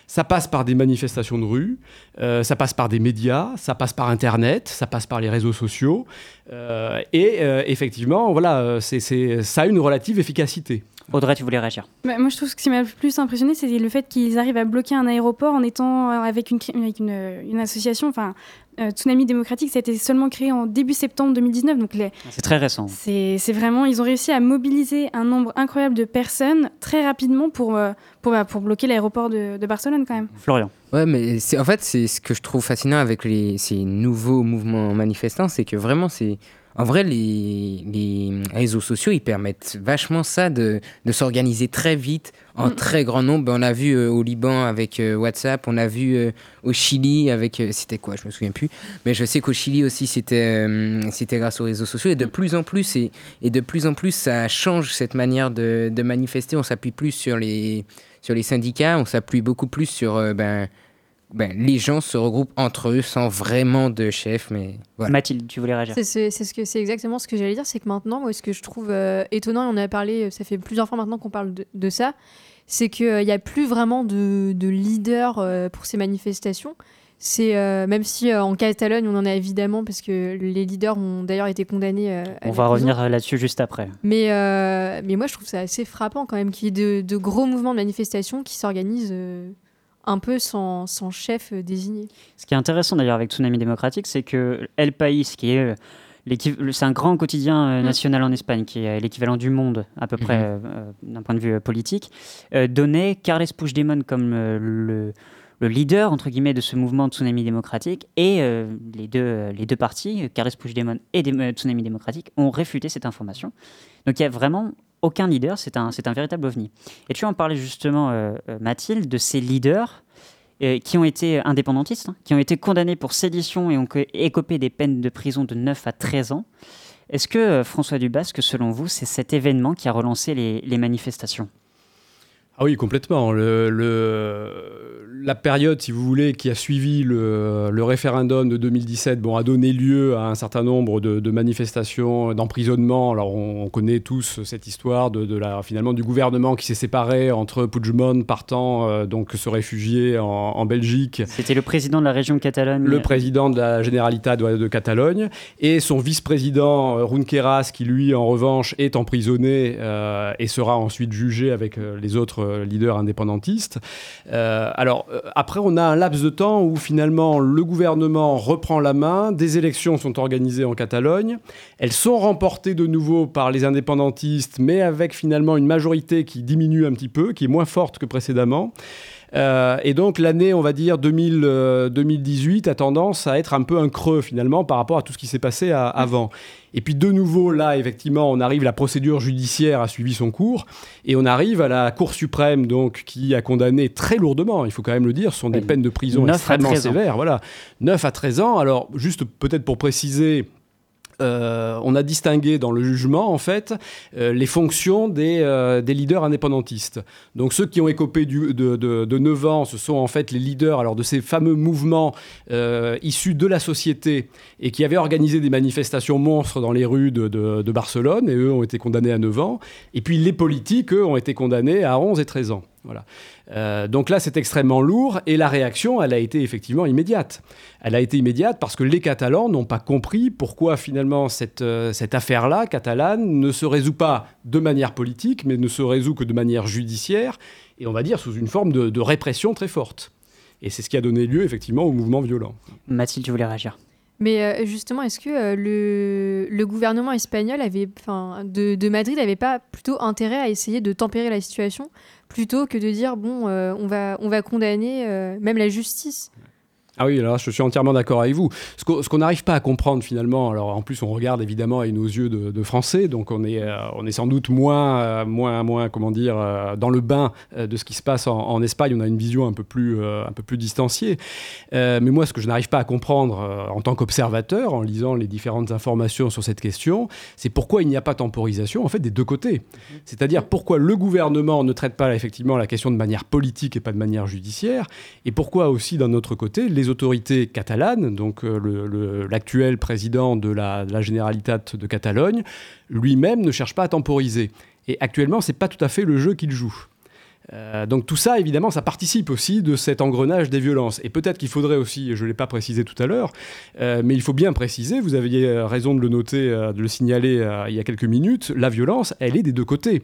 Ça passe par des manifestations de rue, euh, ça passe par des médias, ça passe par Internet, ça passe par les réseaux sociaux. euh, et euh, effectivement, voilà, c'est- ça a une relative efficacité. Audrey, tu voulais réagir Bah, moi, je trouve que ce qui m'a le plus impressionné, c'est le fait qu'ils arrivent à bloquer un aéroport en étant euh, avec une, cri- avec une, euh, une association. Enfin, euh, Tsunami démocratique, ça a été seulement créé en début septembre 2019. Donc, les, C'est très récent. c'est c'est vraiment, ils ont réussi à mobiliser un nombre incroyable de personnes très rapidement pour, euh, pour, bah, pour bloquer l'aéroport de, de Barcelone quand même. Florian. Ouais, mais c'est en fait c'est ce que je trouve fascinant avec les, ces nouveaux mouvements manifestants, c'est que vraiment c'est en vrai les, les réseaux sociaux ils permettent vachement ça de, de s'organiser très vite en Mm. très grand nombre. On a vu euh, au Liban avec euh, WhatsApp, on a vu euh, au Chili avec c'était quoi, je me souviens plus, mais je sais qu'au Chili aussi c'était c'était grâce aux réseaux sociaux et de plus en plus et, et de plus en plus ça change cette manière de, de manifester. On s'appuie plus sur les sur les syndicats, on s'appuie beaucoup plus sur ben ben, les gens se regroupent entre eux sans vraiment de chef, mais voilà. Mathilde, tu voulais réagir C'est ce que c'est exactement ce que j'allais dire, c'est que maintenant, moi, ce que je trouve euh, étonnant, et on en a parlé, euh, ça fait plusieurs fois maintenant qu'on parle de, de ça, c'est qu'il n'y a plus vraiment de, de leader euh, pour ces manifestations. C'est euh, même si euh, en Catalogne, on en a évidemment parce que les leaders ont d'ailleurs été condamnés. euh, à On va revenir euh, là-dessus juste après. Mais, euh, mais moi, je trouve ça assez frappant quand même qu'il y ait de, de gros mouvements de manifestation qui s'organisent euh, un peu sans, sans chef euh, désigné. Ce qui est intéressant d'ailleurs avec Tsunami démocratique, c'est que El País, qui est euh, c'est un grand quotidien euh, Mm. national en Espagne, qui est l'équivalent du Monde à peu près Mhm. euh, euh, d'un point de vue politique, euh, donnait Carles Puigdemont comme euh, le, le leader entre guillemets de ce mouvement Tsunami démocratique et euh, les deux les deux partis, Carles Puigdemont et Dé- Tsunami démocratique, ont réfuté cette information. Donc il y a vraiment aucun leader, c'est un, un véritable ovni. Et tu en parlais justement, euh, euh, Mathilde, de ces leaders euh, qui ont été indépendantistes, hein, qui ont été condamnés pour sédition et ont co- écopé des peines de prison de 9 à 13 ans. Est-ce que, François Dubasque, selon vous, c'est cet événement qui a relancé les manifestations? Ah oui, complètement. Le, le- la période, si vous voulez, qui a suivi le, le référendum de 2017 bon, a donné lieu à un certain nombre de, de manifestations, d'emprisonnements. Alors, on, on connaît tous cette histoire de, de la, finalement, du gouvernement qui s'est séparé entre Puigdemont partant euh, donc se réfugier en, en Belgique. C'était le président de la région Catalogne. Le président de la Generalitat de, de Catalogne et son vice-président euh, Junqueras, qui lui, en revanche, est emprisonné euh, et sera ensuite jugé avec les autres euh, leaders indépendantistes. Euh, alors, euh, après, on a un laps de temps où finalement le gouvernement reprend la main, des élections sont organisées en Catalogne, elles sont remportées de nouveau par les indépendantistes, mais avec finalement une majorité qui diminue un petit peu, qui est moins forte que précédemment. Euh, et donc l'année, on va dire 2000, euh, 2018, a tendance à être un peu un creux finalement par rapport à tout ce qui s'est passé à- avant. Et puis de nouveau, là, effectivement, on arrive, la procédure judiciaire a suivi son cours, et on arrive à la Cour suprême, donc, qui a condamné très lourdement, il faut quand même le dire, ce sont des peines de prison 9 à extrêmement 13 ans. sévères. Voilà, 9 à 13 ans. Alors, juste peut-être pour préciser, euh, on a distingué dans le jugement, en fait, euh, les fonctions des, euh, des leaders indépendantistes. Donc ceux qui ont écopé de, de, de 9 ans, ce sont en fait les leaders alors, de ces fameux mouvements issus de la société et qui avaient organisé des manifestations monstres dans les rues de- de Barcelone, et eux ont été condamnés à 9 ans. Et puis les politiques, eux, ont été condamnés à 11 et 13 ans. Euh, donc là, c'est extrêmement lourd et la réaction, elle a été effectivement immédiate. Elle a été immédiate parce que les Catalans n'ont pas compris pourquoi finalement cette, euh, cette affaire-là, catalane, ne se résout pas de manière politique, mais ne se résout que de manière judiciaire et on va dire sous une forme de, de répression très forte. Et c'est ce qui a donné lieu effectivement au mouvement violent. Mathilde, tu voulais réagir? Mais euh, justement, est-ce que euh, le, le gouvernement espagnol avait, enfin, de, de Madrid n'avait pas plutôt intérêt à essayer de tempérer la situation plutôt que de dire bon, euh, on va, on va condamner même la justice? Ah oui, alors je suis entièrement d'accord avec vous. Ce qu'on n'arrive pas à comprendre finalement, alors en plus on regarde évidemment avec nos yeux de, Français, donc on est, euh, on est sans doute moins, euh, moins, moins, comment dire, euh, dans le bain de ce qui se passe en, Espagne. On a une vision un peu plus, un peu plus distanciée. Mais moi, ce que je n'arrive pas à comprendre en tant qu'observateur, en lisant les différentes informations sur cette question, c'est pourquoi il n'y a pas temporisation en fait des deux côtés. C'est-à-dire pourquoi le gouvernement ne traite pas effectivement la question de manière politique et pas de manière judiciaire, et pourquoi aussi d'un autre côté les autorités catalanes, donc euh, l'actuel président de la, de Generalitat de Catalogne, lui-même ne cherche pas à temporiser. Et actuellement, c'est pas tout à fait le jeu qu'il joue. Euh, donc tout ça, évidemment, ça participe aussi de cet engrenage des violences. Et peut-être qu'il faudrait aussi, je ne l'ai pas précisé tout à l'heure, euh, mais il faut bien préciser, vous aviez raison de le noter, euh, de le signaler il y a quelques minutes, la violence, elle est des deux côtés.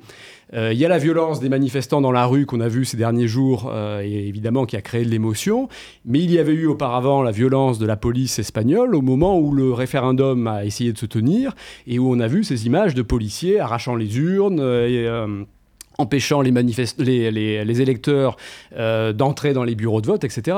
Il y a la violence des manifestants dans la rue qu'on a vu ces derniers jours, et évidemment qui a créé de l'émotion, mais il y avait eu auparavant la violence de la police espagnole au moment où le référendum a essayé de se tenir, et où on a vu ces images de policiers arrachant les urnes. Empêchant les, manifest- les, les- les électeurs euh, d'entrer dans les bureaux de vote, etc.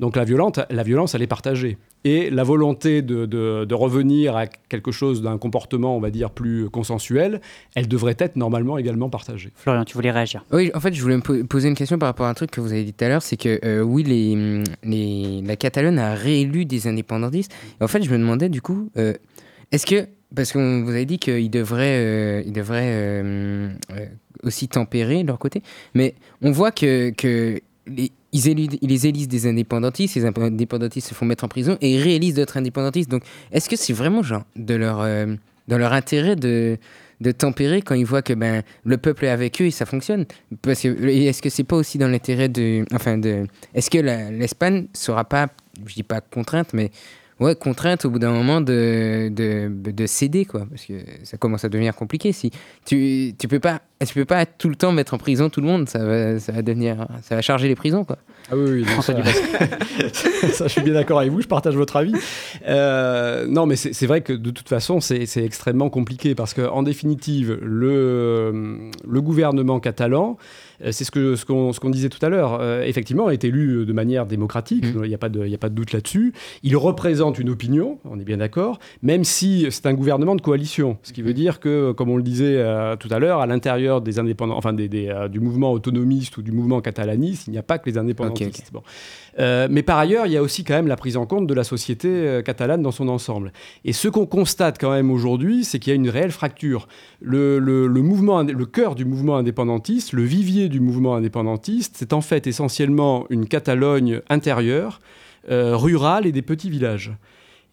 Donc la, violente, la violence, elle est partagée. Et la volonté de, de- de revenir à quelque chose d'un comportement, on va dire, plus consensuel, elle devrait être normalement également partagée. Florian, tu voulais réagir Oui, en fait, je voulais me po- poser une question par rapport à un truc que vous avez dit tout à l'heure, c'est que euh, oui, les, les, la Catalogne a réélu des indépendantistes. Et en fait, je me demandais du coup, euh, est-ce que, parce qu'on vous avez dit qu'ils devraient, euh, ils devraient euh, euh, aussi tempérer de leur côté, mais on voit que, les, ils, élisent, les des indépendantistes, ces indépendantistes se font mettre en prison et ils réélisent d'autres indépendantistes. Donc, est-ce que c'est vraiment genre de leur, euh, dans leur intérêt de de tempérer quand ils voient que ben le peuple est avec eux et ça fonctionne? Parce que est-ce que c'est pas aussi dans l'intérêt de enfin de est-ce que l'Espagne sera pas je dis pas contrainte mais ouais contrainte au bout d'un moment de, de, de céder quoi. Parce que ça commence à devenir compliqué. Si tu tu peux pas tu peux pas tout le temps mettre en prison tout le monde. Ça va ça va devenir ça va charger les prisons quoi. Ah oui, oui, ça, ça, je suis bien d'accord avec vous, je partage votre avis. Euh, non, mais c'est c'est vrai que de toute façon, c'est c'est extrêmement compliqué parce qu'en définitive, le, le gouvernement catalan, c'est ce qu'on ce qu'on disait tout à l'heure, euh, effectivement, est élu de manière démocratique, il n'y a, pas de- y a pas de doute là-dessus. Il représente une opinion, on est bien d'accord, même si c'est un gouvernement de coalition. Ce qui veut dire que, comme on le disait euh, tout à l'heure, à l'intérieur des indépendants, enfin des, des, euh, du mouvement autonomiste ou du mouvement catalaniste, il n'y a pas que les indépendantistes. Bon. Euh, mais par ailleurs, il y a aussi quand même la prise en compte de la société euh, catalane dans son ensemble. Et ce qu'on constate quand même aujourd'hui, c'est qu'il y a une réelle fracture. Le, cœur du mouvement indépendantiste, le vivier du mouvement indépendantiste, c'est en fait essentiellement une Catalogne intérieure, euh, rurale et des petits villages.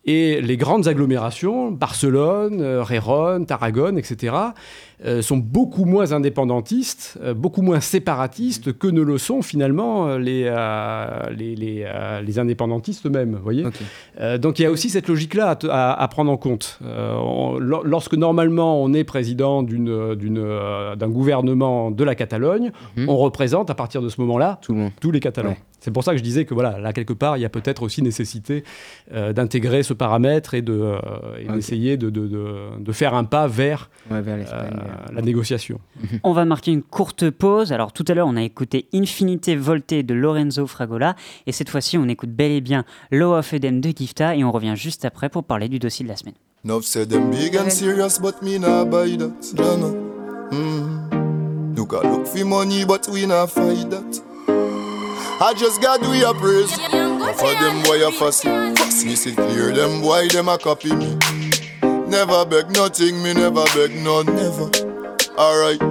Et les grandes agglomérations, Barcelone, Rérone, Tarragone, etc., euh, sont beaucoup moins indépendantistes, euh, beaucoup moins séparatistes que ne le sont finalement euh, les, euh, les, les, les indépendantistes eux-mêmes. voyez donc il y a aussi cette logique-là à, te- à- à prendre en compte. On- lorsque normalement on est président d'un gouvernement de la Catalogne, on représente à partir de ce moment-là tous les Catalans. Ouais. C'est pour ça que je disais que voilà, là quelque part, il y a peut-être aussi nécessité euh, d'intégrer ce paramètre et de euh, d'essayer de, de, de- de faire un pas vers, Ouais, vers l'Espagne, la négociation. On va marquer une courte pause. Alors tout à l'heure, on a écouté Infinite Volte de Lorenzo Fragola. Et cette fois-ci, on écoute bel et bien Law of Eden de Gifta. Et on revient juste après pour parler du dossier de la semaine. Nuff said them big and serious, but me nah buy that. Know. Mm. You can look for money, but we not fight that. I just got do your praise. Enough of them boy a fussy. Fuss me see clear, them boy them a copy me. Never beg nothing, me never beg none, never. Alright.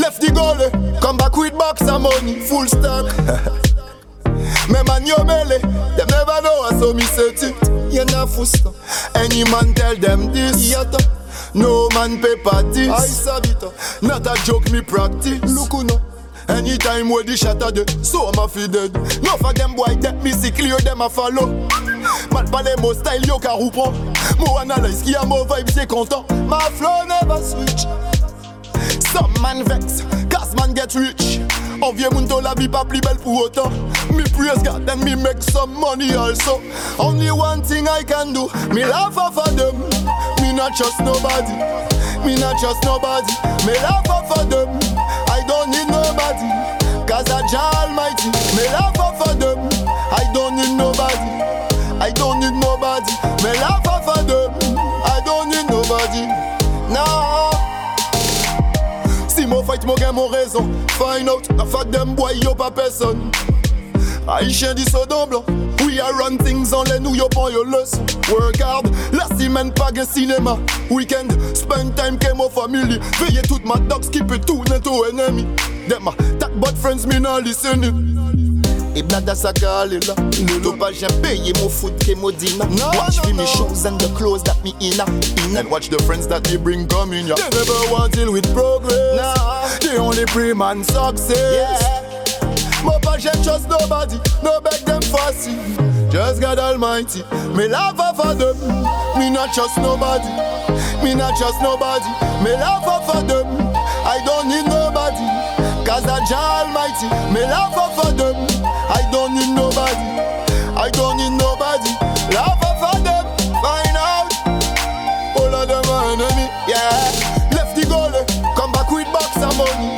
Left the goalie, come back with box of money, full stock. Me man yo belly, them never know I saw me set it. You not fusta. Any man tell them this. Yata. No man pay parties. I saw it. Not a joke me practice. Look who know. Anytime where the dead, so I'm a fi dead. No for them boy get me see clear them a follow. Mal parler mo style yo ka roupon. Mo analyse qui a mo vibe c'est content. My flow never switch. Some man vex, cause man get rich. En vieux mundo la vie pas plus belle pour autant. Me praise God and me make some money also. Only one thing I can do, me laugh of them. Me not trust nobody. Me not trust nobody. Me laugh of them. I don't need nobody. Cause I Jah Almighty. Me laugh of them. I don't need nobody. I don't need nobody. Laugh off of them. I don't need nobody. No. Si mon fight, mon gain, mon raison. Find out, la fat them boy, yo pas personne. Haïtien dit so dans blanc. We are run things en l'air, nous yo. Work hard, la semaine pas de cinéma. Weekend, spend time came my family. Veillez toute ma dogs qui peut tout to enemy. Them my that but friends me not listening. Et blada sa gale là Nous pas jamais payé mon foot que mon dina Watch me me shoes and the clothes that me in in And watch the friends that me bring coming ya They never want deal with progress. Nah. They only pray man success. Yeah. Mo pas j'aime trust nobody. No beg them fussy Just God Almighty. Me love for them. Me not trust nobody. Me not trust nobody. Me love for them. I don't need nobody Cause I Jah Almighty Me love for them I don't need nobody. I don't need nobody. Love for them. Find out. All of them are enemy. Yeah. Left the goal. Eh. Come back with box of money.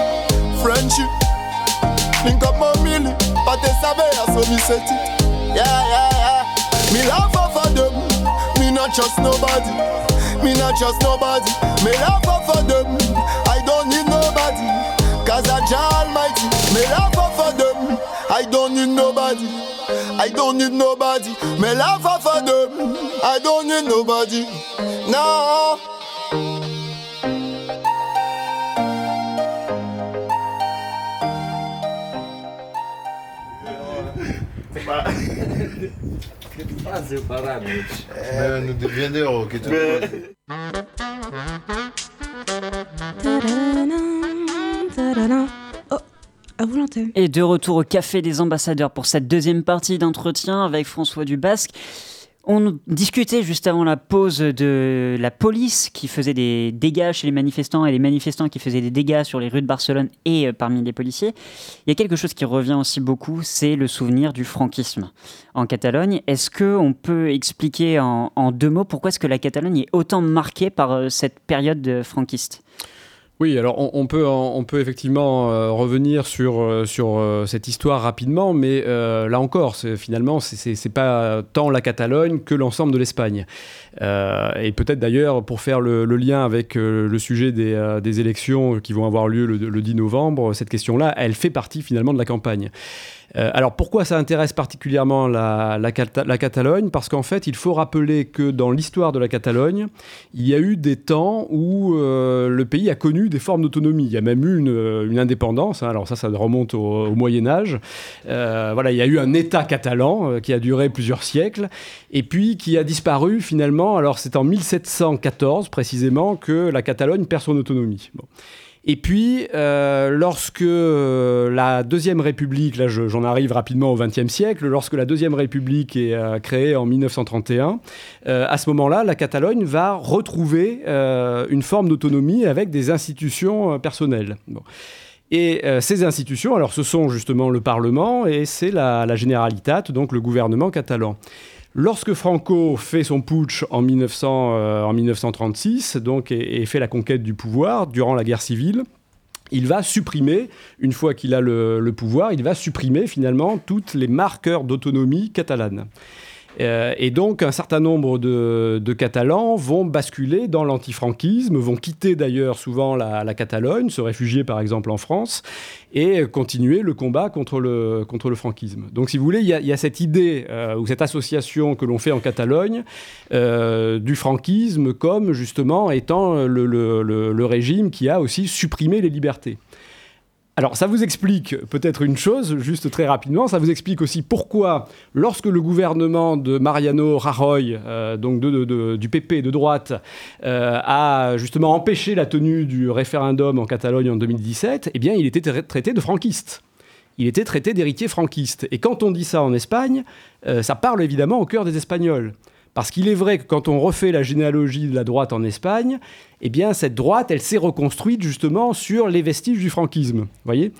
Friendship. Link up my milli. But they sabe so me set it. Yeah, yeah, yeah. Me love for them. Me not trust nobody. Me not trust nobody. Me love for them. Cause I Jah Almighty. Me love for them. I don't need nobody. I don't need nobody. Me love for them. I don't need nobody. No. Fazer para noite. É, não vendeu que tu. Oh, à. Et de retour au Café des Ambassadeurs pour cette deuxième partie d'entretien avec François Dubasque. On discutait juste avant la pause de la police qui faisait des dégâts chez les manifestants et les manifestants qui faisaient des dégâts sur les rues de Barcelone et euh, parmi les policiers. Il y a quelque chose qui revient aussi beaucoup, c'est le souvenir du franquisme en Catalogne. Est-ce qu'on peut expliquer en, en deux mots pourquoi est-ce que la Catalogne est autant marquée par euh, cette période franquiste? Oui, alors on, peut, on peut effectivement euh, revenir sur, euh, sur euh, cette histoire rapidement, mais là encore, finalement, c'est- pas tant la Catalogne que l'ensemble de l'Espagne. Et peut-être d'ailleurs, pour faire le, lien avec le sujet des, des élections qui vont avoir lieu le, le 10 novembre, cette question-là, elle fait partie finalement de la campagne. Euh, alors pourquoi ça intéresse particulièrement la, la Cata- la Catalogne? Parce qu'en fait, il faut rappeler que dans l'histoire de la Catalogne, il y a eu des temps où euh, le pays a connu des formes d'autonomie. Il y a même eu une, euh, indépendance. hein. Alors ça, ça remonte au, Moyen Âge. Voilà, il y a eu un État catalan qui a duré plusieurs siècles et puis qui a disparu finalement. Alors c'est en 1714 précisément que la Catalogne perd son autonomie. Bon. Et puis, euh, lorsque euh, la Deuxième République, là je- j'en arrive rapidement au XXe siècle, lorsque la Deuxième République est euh, créée en 1931, euh, à ce moment-là, la Catalogne va retrouver une forme d'autonomie avec des institutions personnelles. Et ces institutions, alors ce sont justement le Parlement et c'est la Generalitat, donc le gouvernement catalan. Lorsque Franco fait son putsch en, 1900, euh, 1936 donc, et, et fait la conquête du pouvoir durant la guerre civile, il va supprimer, une fois qu'il a le, le pouvoir, il va supprimer finalement toutes les marqueurs d'autonomie catalane. Euh, et donc, un certain nombre de, Catalans vont basculer dans l'antifranquisme, vont quitter d'ailleurs souvent la, Catalogne, se réfugier par exemple en France, et continuer le combat contre le, contre le franquisme. Donc, si vous voulez, il y a, cette idée euh, ou cette association que l'on fait en Catalogne euh, du franquisme comme justement étant le régime qui a aussi supprimé les libertés. Alors, ça vous explique peut-être une chose, juste très rapidement, ça vous explique aussi pourquoi, lorsque le gouvernement de Mariano Rajoy, euh, donc du PP de droite, euh, a justement empêché la tenue du référendum en Catalogne en 2017, eh bien, il était tra- traité de franquiste. Il était traité d'héritier franquiste. Et quand on dit ça en Espagne, euh, ça parle évidemment au cœur des Espagnols. Parce qu'il est vrai que quand on refait la généalogie de la droite en Espagne, eh bien, cette droite, elle s'est reconstruite justement sur les vestiges du franquisme. voyez?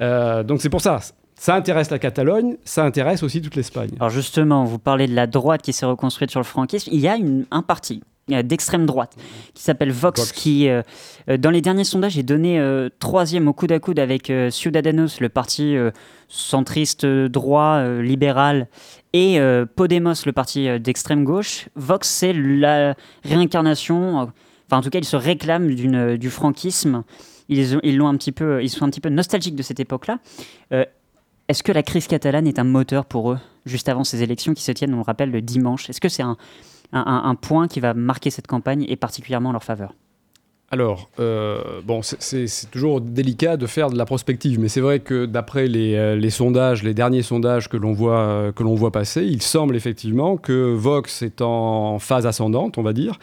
Euh, Donc c'est pour ça. Ça intéresse la Catalogne, ça intéresse aussi toute l'Espagne. Alors justement, vous parlez de la droite qui s'est reconstruite sur le franquisme. Il y a un parti d'extrême droite qui s'appelle Vox, qui, euh, euh, dans les derniers sondages, est donné euh, troisième au coude à coude avec euh, Ciudadanos, le parti euh, centriste euh, droit, euh, libéral, et euh, Podemos, le parti euh, d'extrême gauche. Vox, c'est la réincarnation, euh, enfin en tout cas, ils se réclament d'une- du franquisme. Ils, ont- ils, l'ont un petit peu, ils sont un petit peu nostalgiques de cette époque-là. Euh, est-ce que la crise catalane est un moteur pour eux, juste avant ces élections qui se tiennent, on le rappelle, le dimanche? Est-ce que c'est un, un- point qui va marquer cette campagne et particulièrement en leur faveur Alors, euh, bon, c'est- toujours délicat de faire de la prospective, mais c'est vrai que d'après les, euh, sondages, les derniers sondages que l'on voit, euh, voit passer, il semble effectivement que Vox est en phase ascendante, on va dire,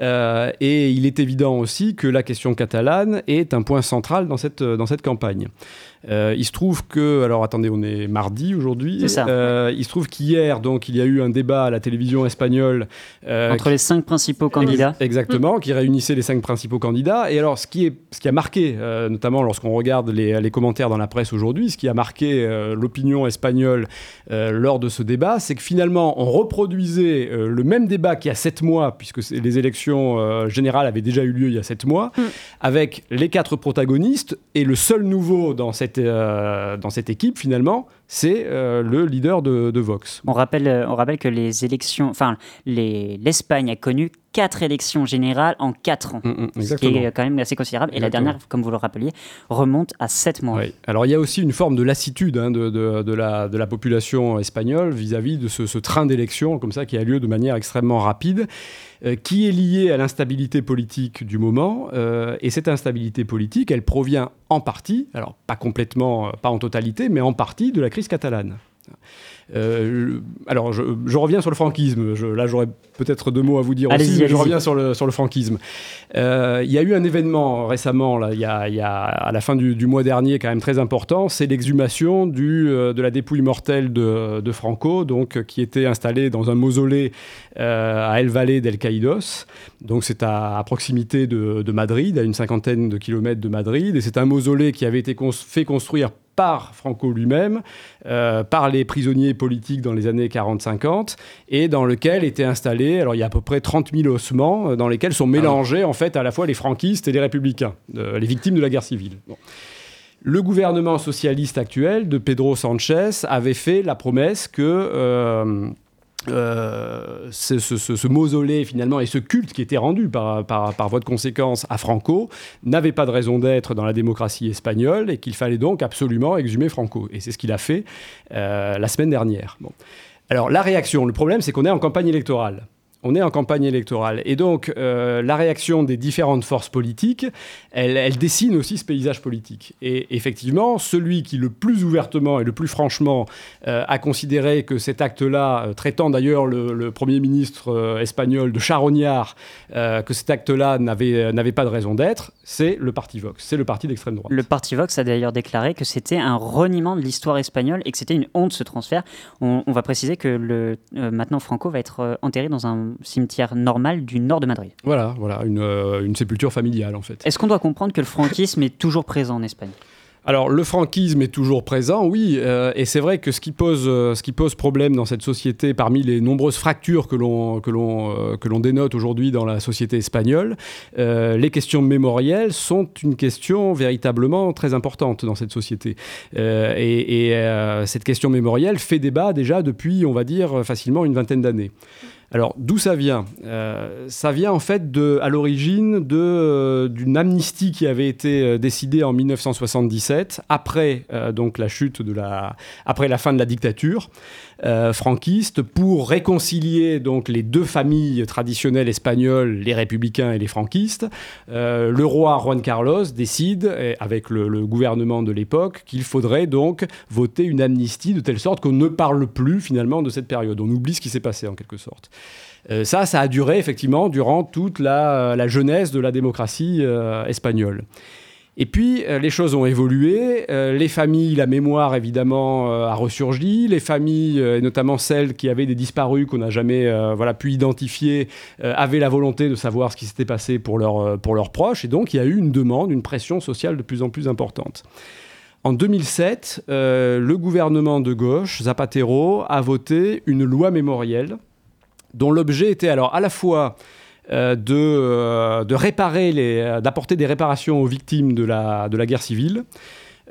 et il est évident aussi que la question catalane est un point central dans cette, dans cette campagne. Euh, il se trouve que, alors attendez, on est mardi aujourd'hui. C'est ça. Euh, il se trouve qu'hier, donc, il y a eu un débat à la télévision espagnole euh, Entre les cinq principaux candidats Exactement, qui réunissait les cinq principaux candidats. Et alors, ce qui, est, ce qui a marqué, euh, notamment lorsqu'on regarde les, les commentaires dans la presse aujourd'hui, ce qui a marqué l'opinion espagnole lors de ce débat, c'est que finalement, on reproduisait le même débat qu'il y a sept mois, puisque les élections générales avaient déjà eu lieu il y a sept mois, avec les quatre protagonistes. Et le seul nouveau dans cette, euh, dans cette équipe, finalement, c'est euh, le leader de, de Vox. on rappelle, euh, on rappelle que les élections, enfin, les- l'Espagne a connu quatre élections générales en quatre ans, ce qui Mm, exactement. est quand même assez considérable. Et la dernière, comme vous le rappeliez, remonte à sept mois. Oui. Alors il y a aussi une forme de lassitude hein, de, de- de la, de la population espagnole vis-à-vis de ce, ce train d'élections comme ça qui a lieu de manière extrêmement rapide, euh, qui est lié à l'instabilité politique du moment. euh, et cette instabilité politique, elle provient en partie, alors pas complètement, euh, pas en totalité, mais en partie de la crise catalane. Euh, alors, je, je reviens sur le franquisme. Je- là, j'aurais peut-être deux mots à vous dire aussi, mais je reviens sur le, sur le franquisme. Euh, Il y a eu un événement récemment, là, y a, y a- à la fin du, du mois dernier, quand même très important, c'est l'exhumation du, euh, de la dépouille mortelle de, de Franco, donc, qui était installée dans un mausolée euh, à El Valle del Caídos. Donc, c'est à, à proximité de, de Madrid, à une cinquantaine de kilomètres de Madrid. Et c'est un mausolée qui avait été cons- fait construire par Franco lui-même, euh, par les prisonniers politiques dans les années 40-50, et dans lequel étaient installés, alors il y a à peu près 30 000 ossements, euh, dans lesquels sont mélangés en fait à la fois les franquistes et les républicains, euh, les victimes de la guerre civile. Bon. Le gouvernement socialiste actuel de Pedro Sanchez avait fait la promesse que euh, ce mausolée finalement et ce culte qui était rendu par, par, par voie de conséquence à Franco n'avait pas de raison d'être dans la démocratie espagnole et qu'il fallait donc absolument exhumer Franco. Et c'est ce qu'il a fait euh, la semaine dernière. Bon. Alors la réaction, le problème c'est qu'on est en campagne électorale. On est en campagne électorale. Et donc, euh, la réaction des différentes forces politiques, elle, dessine aussi ce paysage politique. Et effectivement, celui qui le plus ouvertement et le plus franchement euh, a considéré que cet acte-là, euh, traitant d'ailleurs le, Premier ministre espagnol de charognard, que cet acte-là n'avait pas de raison d'être, c'est le parti Vox, c'est le parti d'extrême droite. Le parti Vox a d'ailleurs déclaré que c'était un reniement de l'histoire espagnole et que c'était une honte ce transfert. On, va préciser que le, maintenant Franco va être enterré dans un cimetière normal du nord de Madrid. Voilà, voilà une, euh, une sépulture familiale en fait. Est-ce qu'on doit comprendre que le franquisme est toujours présent en Espagne? Alors, le franquisme est toujours présent, oui, euh, et c'est vrai que ce qui, pose, euh, ce qui pose problème dans cette société, parmi les nombreuses fractures que l'on que l'on euh, que l'on dénote aujourd'hui dans la société espagnole, les questions mémorielles sont une question véritablement très importante dans cette société. Et et, cette question mémorielle fait débat déjà depuis, on va dire, facilement une vingtaine d'années. Alors, d'où ça vient? Euh, Ça vient en fait à l'origine euh, d'une amnistie qui avait été euh, décidée en 1977, après donc la chute de la, après la fin de la dictature franquiste, pour réconcilier donc les deux familles traditionnelles espagnoles, les républicains et les franquistes. Euh, le roi Juan Carlos décide, avec le, gouvernement de l'époque, qu'il faudrait donc voter une amnistie de telle sorte qu'on ne parle plus finalement de cette période. On oublie ce qui s'est passé en quelque sorte. Euh, ça, ça a duré effectivement durant toute la, jeunesse de la démocratie euh, espagnole. Et puis, euh, les choses ont évolué. Euh, les familles, la mémoire, évidemment, euh, a ressurgi. Les familles, et notamment celles qui avaient des disparus qu'on n'a jamais voilà, pu identifier, avaient la volonté de savoir ce qui s'était passé pour, leur, pour leurs proches. Et donc, il y a eu une demande, une pression sociale de plus en plus importante. En 2007, le gouvernement de gauche, Zapatero, a voté une loi mémorielle dont l'objet était alors à la fois de, euh, de, réparer les, euh, d'apporter des réparations aux victimes de la, de la guerre civile,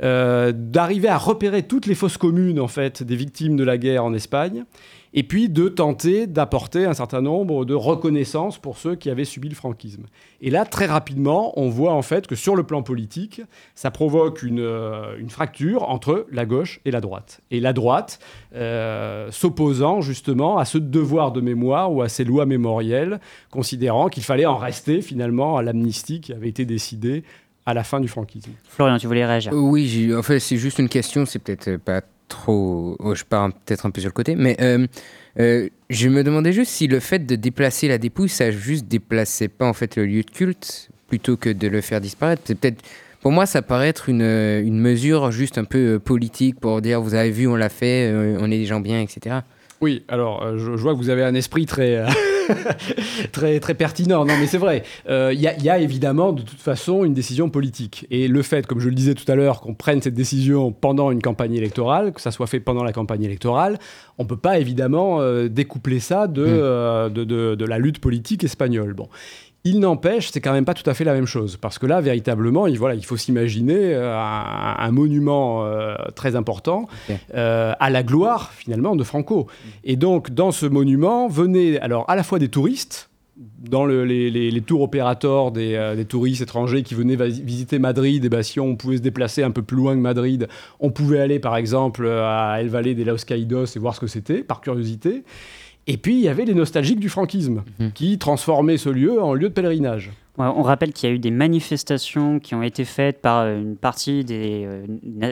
d'arriver à repérer toutes les fausses communes en fait des victimes de la guerre en Espagne, et puis de tenter d'apporter un certain nombre de reconnaissances pour ceux qui avaient subi le franquisme. Et là, très rapidement, on voit en fait que sur le plan politique, ça provoque une, euh, une fracture entre la gauche et la droite. Et la droite euh, s'opposant justement à ce devoir de mémoire ou à ces lois mémorielles, considérant qu'il fallait en rester finalement à l'amnistie qui avait été décidée à la fin du franquisme. Florian, tu voulais réagir Oui, en fait, c'est juste une question, c'est peut-être pas trop. Oh, je pars peut-être un peu sur le côté, mais euh, euh, je me demandais juste si le fait de déplacer la dépouille, ça juste déplaçait pas en fait le lieu de culte plutôt que de le faire disparaître. C'est peut-être. Pour moi, ça paraît être une, une, mesure juste un peu euh, politique pour dire vous avez vu, on l'a fait, on est des gens bien, etc. Oui, alors je, vois que vous avez un esprit très. très, très pertinent. Non, mais c'est vrai. Il euh, y, a évidemment, de toute façon, une décision politique. Et le fait, comme je le disais tout à l'heure, qu'on prenne cette décision pendant une campagne électorale, que ça soit fait pendant la campagne électorale, on ne peut pas évidemment euh, découpler ça de, mm. euh, de, de, de, la lutte politique espagnole. Bon. Il n'empêche, c'est quand même pas tout à fait la même chose, parce que là, véritablement, il, voilà, il faut s'imaginer euh, un, monument euh, très important euh, à la gloire, finalement, de Franco. Et donc, dans ce monument, venaient alors à la fois des touristes, dans les, tours opérateurs des, touristes étrangers qui venaient visiter Madrid, et ben, si on pouvait se déplacer un peu plus loin que Madrid, on pouvait aller par exemple à El Valle de Los Caídos et voir ce que c'était, par curiosité. Et puis, il y avait les nostalgiques du franquisme, mhm. qui transformaient ce lieu en lieu de pèlerinage. on rappelle qu'il y a eu des manifestations qui ont été faites par euh, une partie des, euh,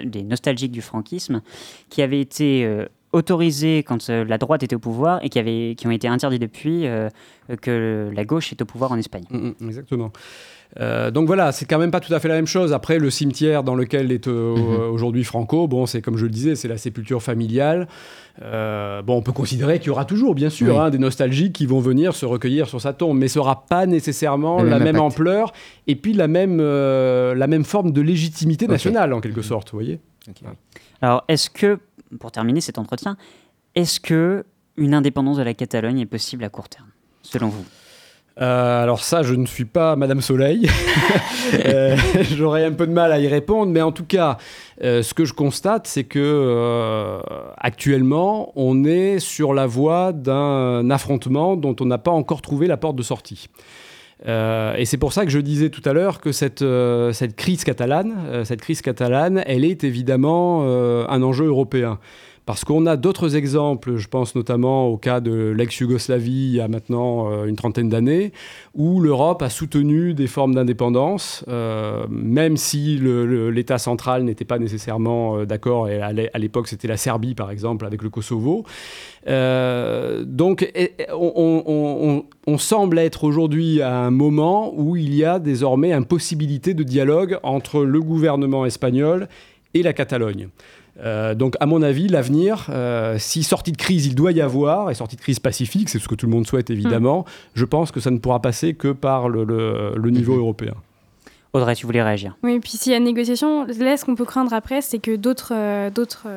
des nostalgiques du franquisme, qui avaient été euh, autorisées quand la droite était au pouvoir et qui, avaient, qui ont été interdites depuis que la gauche est au pouvoir en Espagne. Mm, mm, exactement. Euh, donc voilà, c'est quand même pas tout à fait la même chose. Après, le cimetière dans lequel est euh, mhm. aujourd'hui Franco, bon, c'est comme je le disais, c'est la sépulture familiale. Euh, bon, on peut considérer qu'il y aura toujours, bien sûr, hein, des nostalgiques qui vont venir se recueillir sur sa tombe, mais ce sera pas nécessairement la même ampleur et puis la même, la même forme de légitimité nationale, en quelque sorte, vous voyez. Alors, est-ce que, pour terminer cet entretien, est-ce que une indépendance de la Catalogne est possible à court terme, selon vous? Euh, alors ça, je ne suis pas Madame Soleil. Euh, j'aurais un peu de mal à y répondre, mais en tout cas, euh, ce que je constate, c'est que actuellement, on est sur la voie d'un affrontement dont on n'a pas encore trouvé la porte de sortie. et c'est pour ça que je disais tout à l'heure que cette, cette crise catalane, cette crise catalane, elle est évidemment un enjeu européen. Parce qu'on a d'autres exemples, je pense notamment au cas de l'ex-Yougoslavie il y a maintenant euh, une trentaine d'années, où l'Europe a soutenu des formes d'indépendance, euh, même si l'État central n'était pas nécessairement euh, d'accord, et à l'époque c'était la Serbie par exemple avec le Kosovo. donc on, on semble être aujourd'hui à un moment où il y a désormais une possibilité de dialogue entre le gouvernement espagnol et la Catalogne. Euh, donc, à mon avis, l'avenir, euh, si sortie de crise il doit y avoir, et sortie de crise pacifique, c'est ce que tout le monde souhaite évidemment, mm. je pense que ça ne pourra passer que par le, niveau mm-hmm. européen. Audrey, tu voulais réagir Oui, puis s'il y a négociation, là, ce qu'on peut craindre après, c'est que d'autres euh, d'autres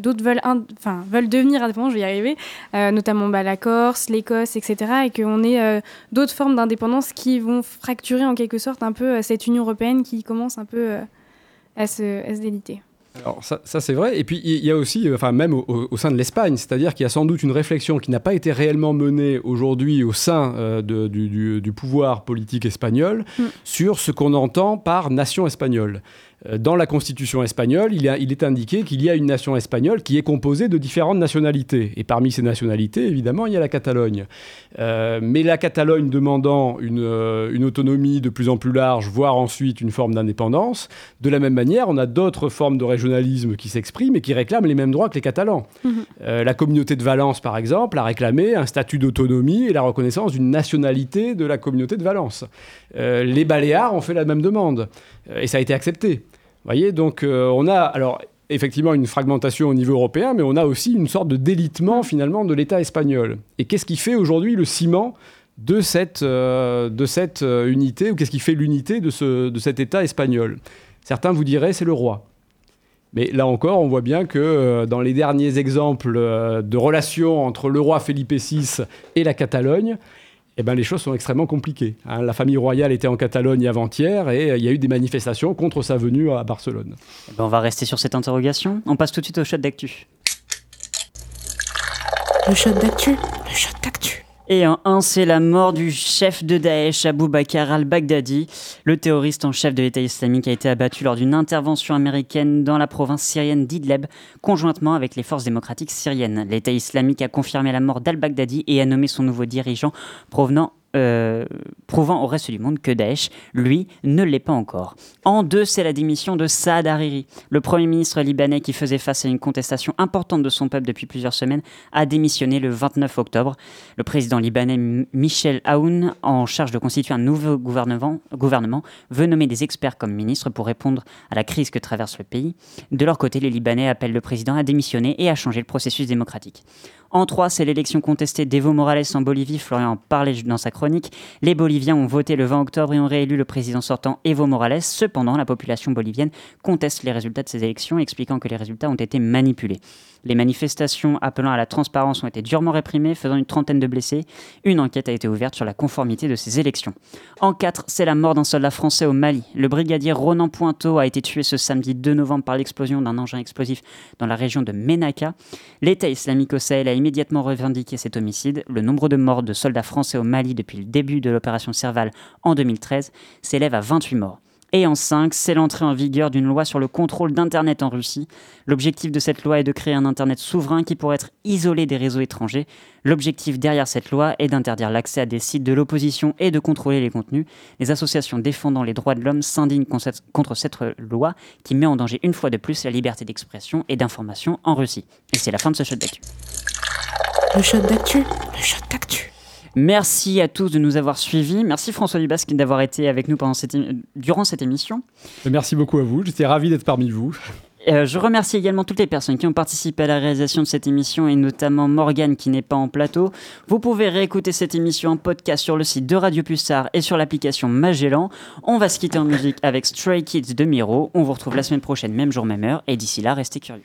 d'autres veulent, enfin, veulent devenir indépendants, je vais y arriver, notamment bah, la Corse, l'Écosse, etc., et qu'on ait d'autres formes d'indépendance qui vont fracturer en quelque sorte un peu cette Union européenne qui commence un peu à, se, à se déliter. Alors ça, c'est vrai. Et puis il y a aussi, euh, enfin même au, sein de l'Espagne, c'est-à-dire qu'il y a sans doute une réflexion qui n'a pas été réellement menée aujourd'hui au sein euh, du, pouvoir politique espagnol mm. sur ce qu'on entend par nation espagnole. Euh, Dans la constitution espagnole, il, y a- il est indiqué qu'il y a une nation espagnole qui est composée de différentes nationalités. Et parmi ces nationalités, évidemment, il y a la Catalogne. Euh, mais la Catalogne demandant une, euh, une autonomie de plus en plus large, voire ensuite une forme d'indépendance, de la même manière, on a d'autres formes de régionalisme qui s'expriment et qui réclament les mêmes droits que les Catalans. Euh, la communauté de Valence, par exemple, a réclamé un statut d'autonomie et la reconnaissance d'une nationalité de la communauté de Valence. Euh, les Baléares ont fait la même demande et ça a été accepté. Voyez, donc euh, on a alors effectivement une fragmentation au niveau européen, mais on a aussi une sorte de délitement finalement de l'État espagnol. Et qu'est-ce qui fait aujourd'hui le ciment de cette, euh, euh, unité, ou qu'est-ce qui fait l'unité de, ce, de cet État espagnol? Certains vous diraient c'est le roi. Mais là encore, on voit bien que dans les derniers exemples de relations entre le roi Felipe VI et la Catalogne, eh ben, les choses sont extrêmement compliquées. hein. La famille royale était en Catalogne avant-hier et euh, il y a eu des manifestations contre sa venue à Barcelone. Eh ben, on va rester sur cette interrogation. On passe tout de suite au shot d'actu. Le shot d'actu. Le shot d'actu. Et en 1, c'est la mort du chef de Daesh, Abu Bakr al-Baghdadi. Le terroriste en chef de l'État islamique a été abattu lors d'une intervention américaine dans la province syrienne d'Idleb, conjointement avec les forces démocratiques syriennes. L'État islamique a confirmé la mort d'al-Baghdadi et a nommé son nouveau dirigeant provenant euh, prouvant au reste du monde que Daesh, lui, ne l'est pas encore. En deux, c'est la démission de Saad Hariri. Le Premier ministre libanais, qui faisait face à une contestation importante de son peuple depuis plusieurs semaines, a démissionné le 29 octobre. Le président libanais Michel Aoun, en charge de constituer un nouveau gouvernement, gouvernement, veut nommer des experts comme ministres pour répondre à la crise que traverse le pays. De leur côté, les Libanais appellent le président à démissionner et à changer le processus démocratique. En 3, c'est l'élection contestée d'Evo Morales en Bolivie. Florian en parlait dans sa chronique. Les Boliviens ont voté le 20 octobre et ont réélu le président sortant Evo Morales. Cependant, la population bolivienne conteste les résultats de ces élections, expliquant que les résultats ont été manipulés. Les manifestations appelant à la transparence ont été durement réprimées, faisant une trentaine de blessés. Une enquête a été ouverte sur la conformité de ces élections. En 4, c'est la mort d'un soldat français au Mali. Le brigadier Ronan Pointeau a été tué ce samedi 2 novembre par l'explosion d'un engin explosif dans la région de Ménaka. L'État islamique au Sahel a immédiatement revendiqué cet homicide. Le nombre de morts de soldats français au Mali depuis le début de l'opération Serval en 2013 s'élève à 28 morts. Et en 5, c'est l'entrée en vigueur d'une loi sur le contrôle d'Internet en Russie. L'objectif de cette loi est de créer un Internet souverain qui pourrait être isolé des réseaux étrangers. L'objectif derrière cette loi est d'interdire l'accès à des sites de l'opposition et de contrôler les contenus. Les associations défendant les droits de l'homme s'indignent con- contre cette loi qui met en danger une fois de plus la liberté d'expression et d'information en Russie. Et c'est la fin de ce shot d'actu. Le shot d'actu. Le shot d'actu. Merci à tous de nous avoir suivis. Merci François Dubasque d'avoir été avec nous pendant cette durant cette émission. Merci beaucoup à vous, j'étais ravi d'être parmi vous. Euh, je remercie également toutes les personnes qui ont participé à la réalisation de cette émission et notamment Morgane qui n'est pas en plateau. Vous pouvez réécouter cette émission en podcast sur le site de Radio Pulsar et sur l'application Magellan. On va se quitter en musique avec Stray Kids de Miro. On vous retrouve la semaine prochaine, même jour, même heure. Et d'ici là, restez curieux.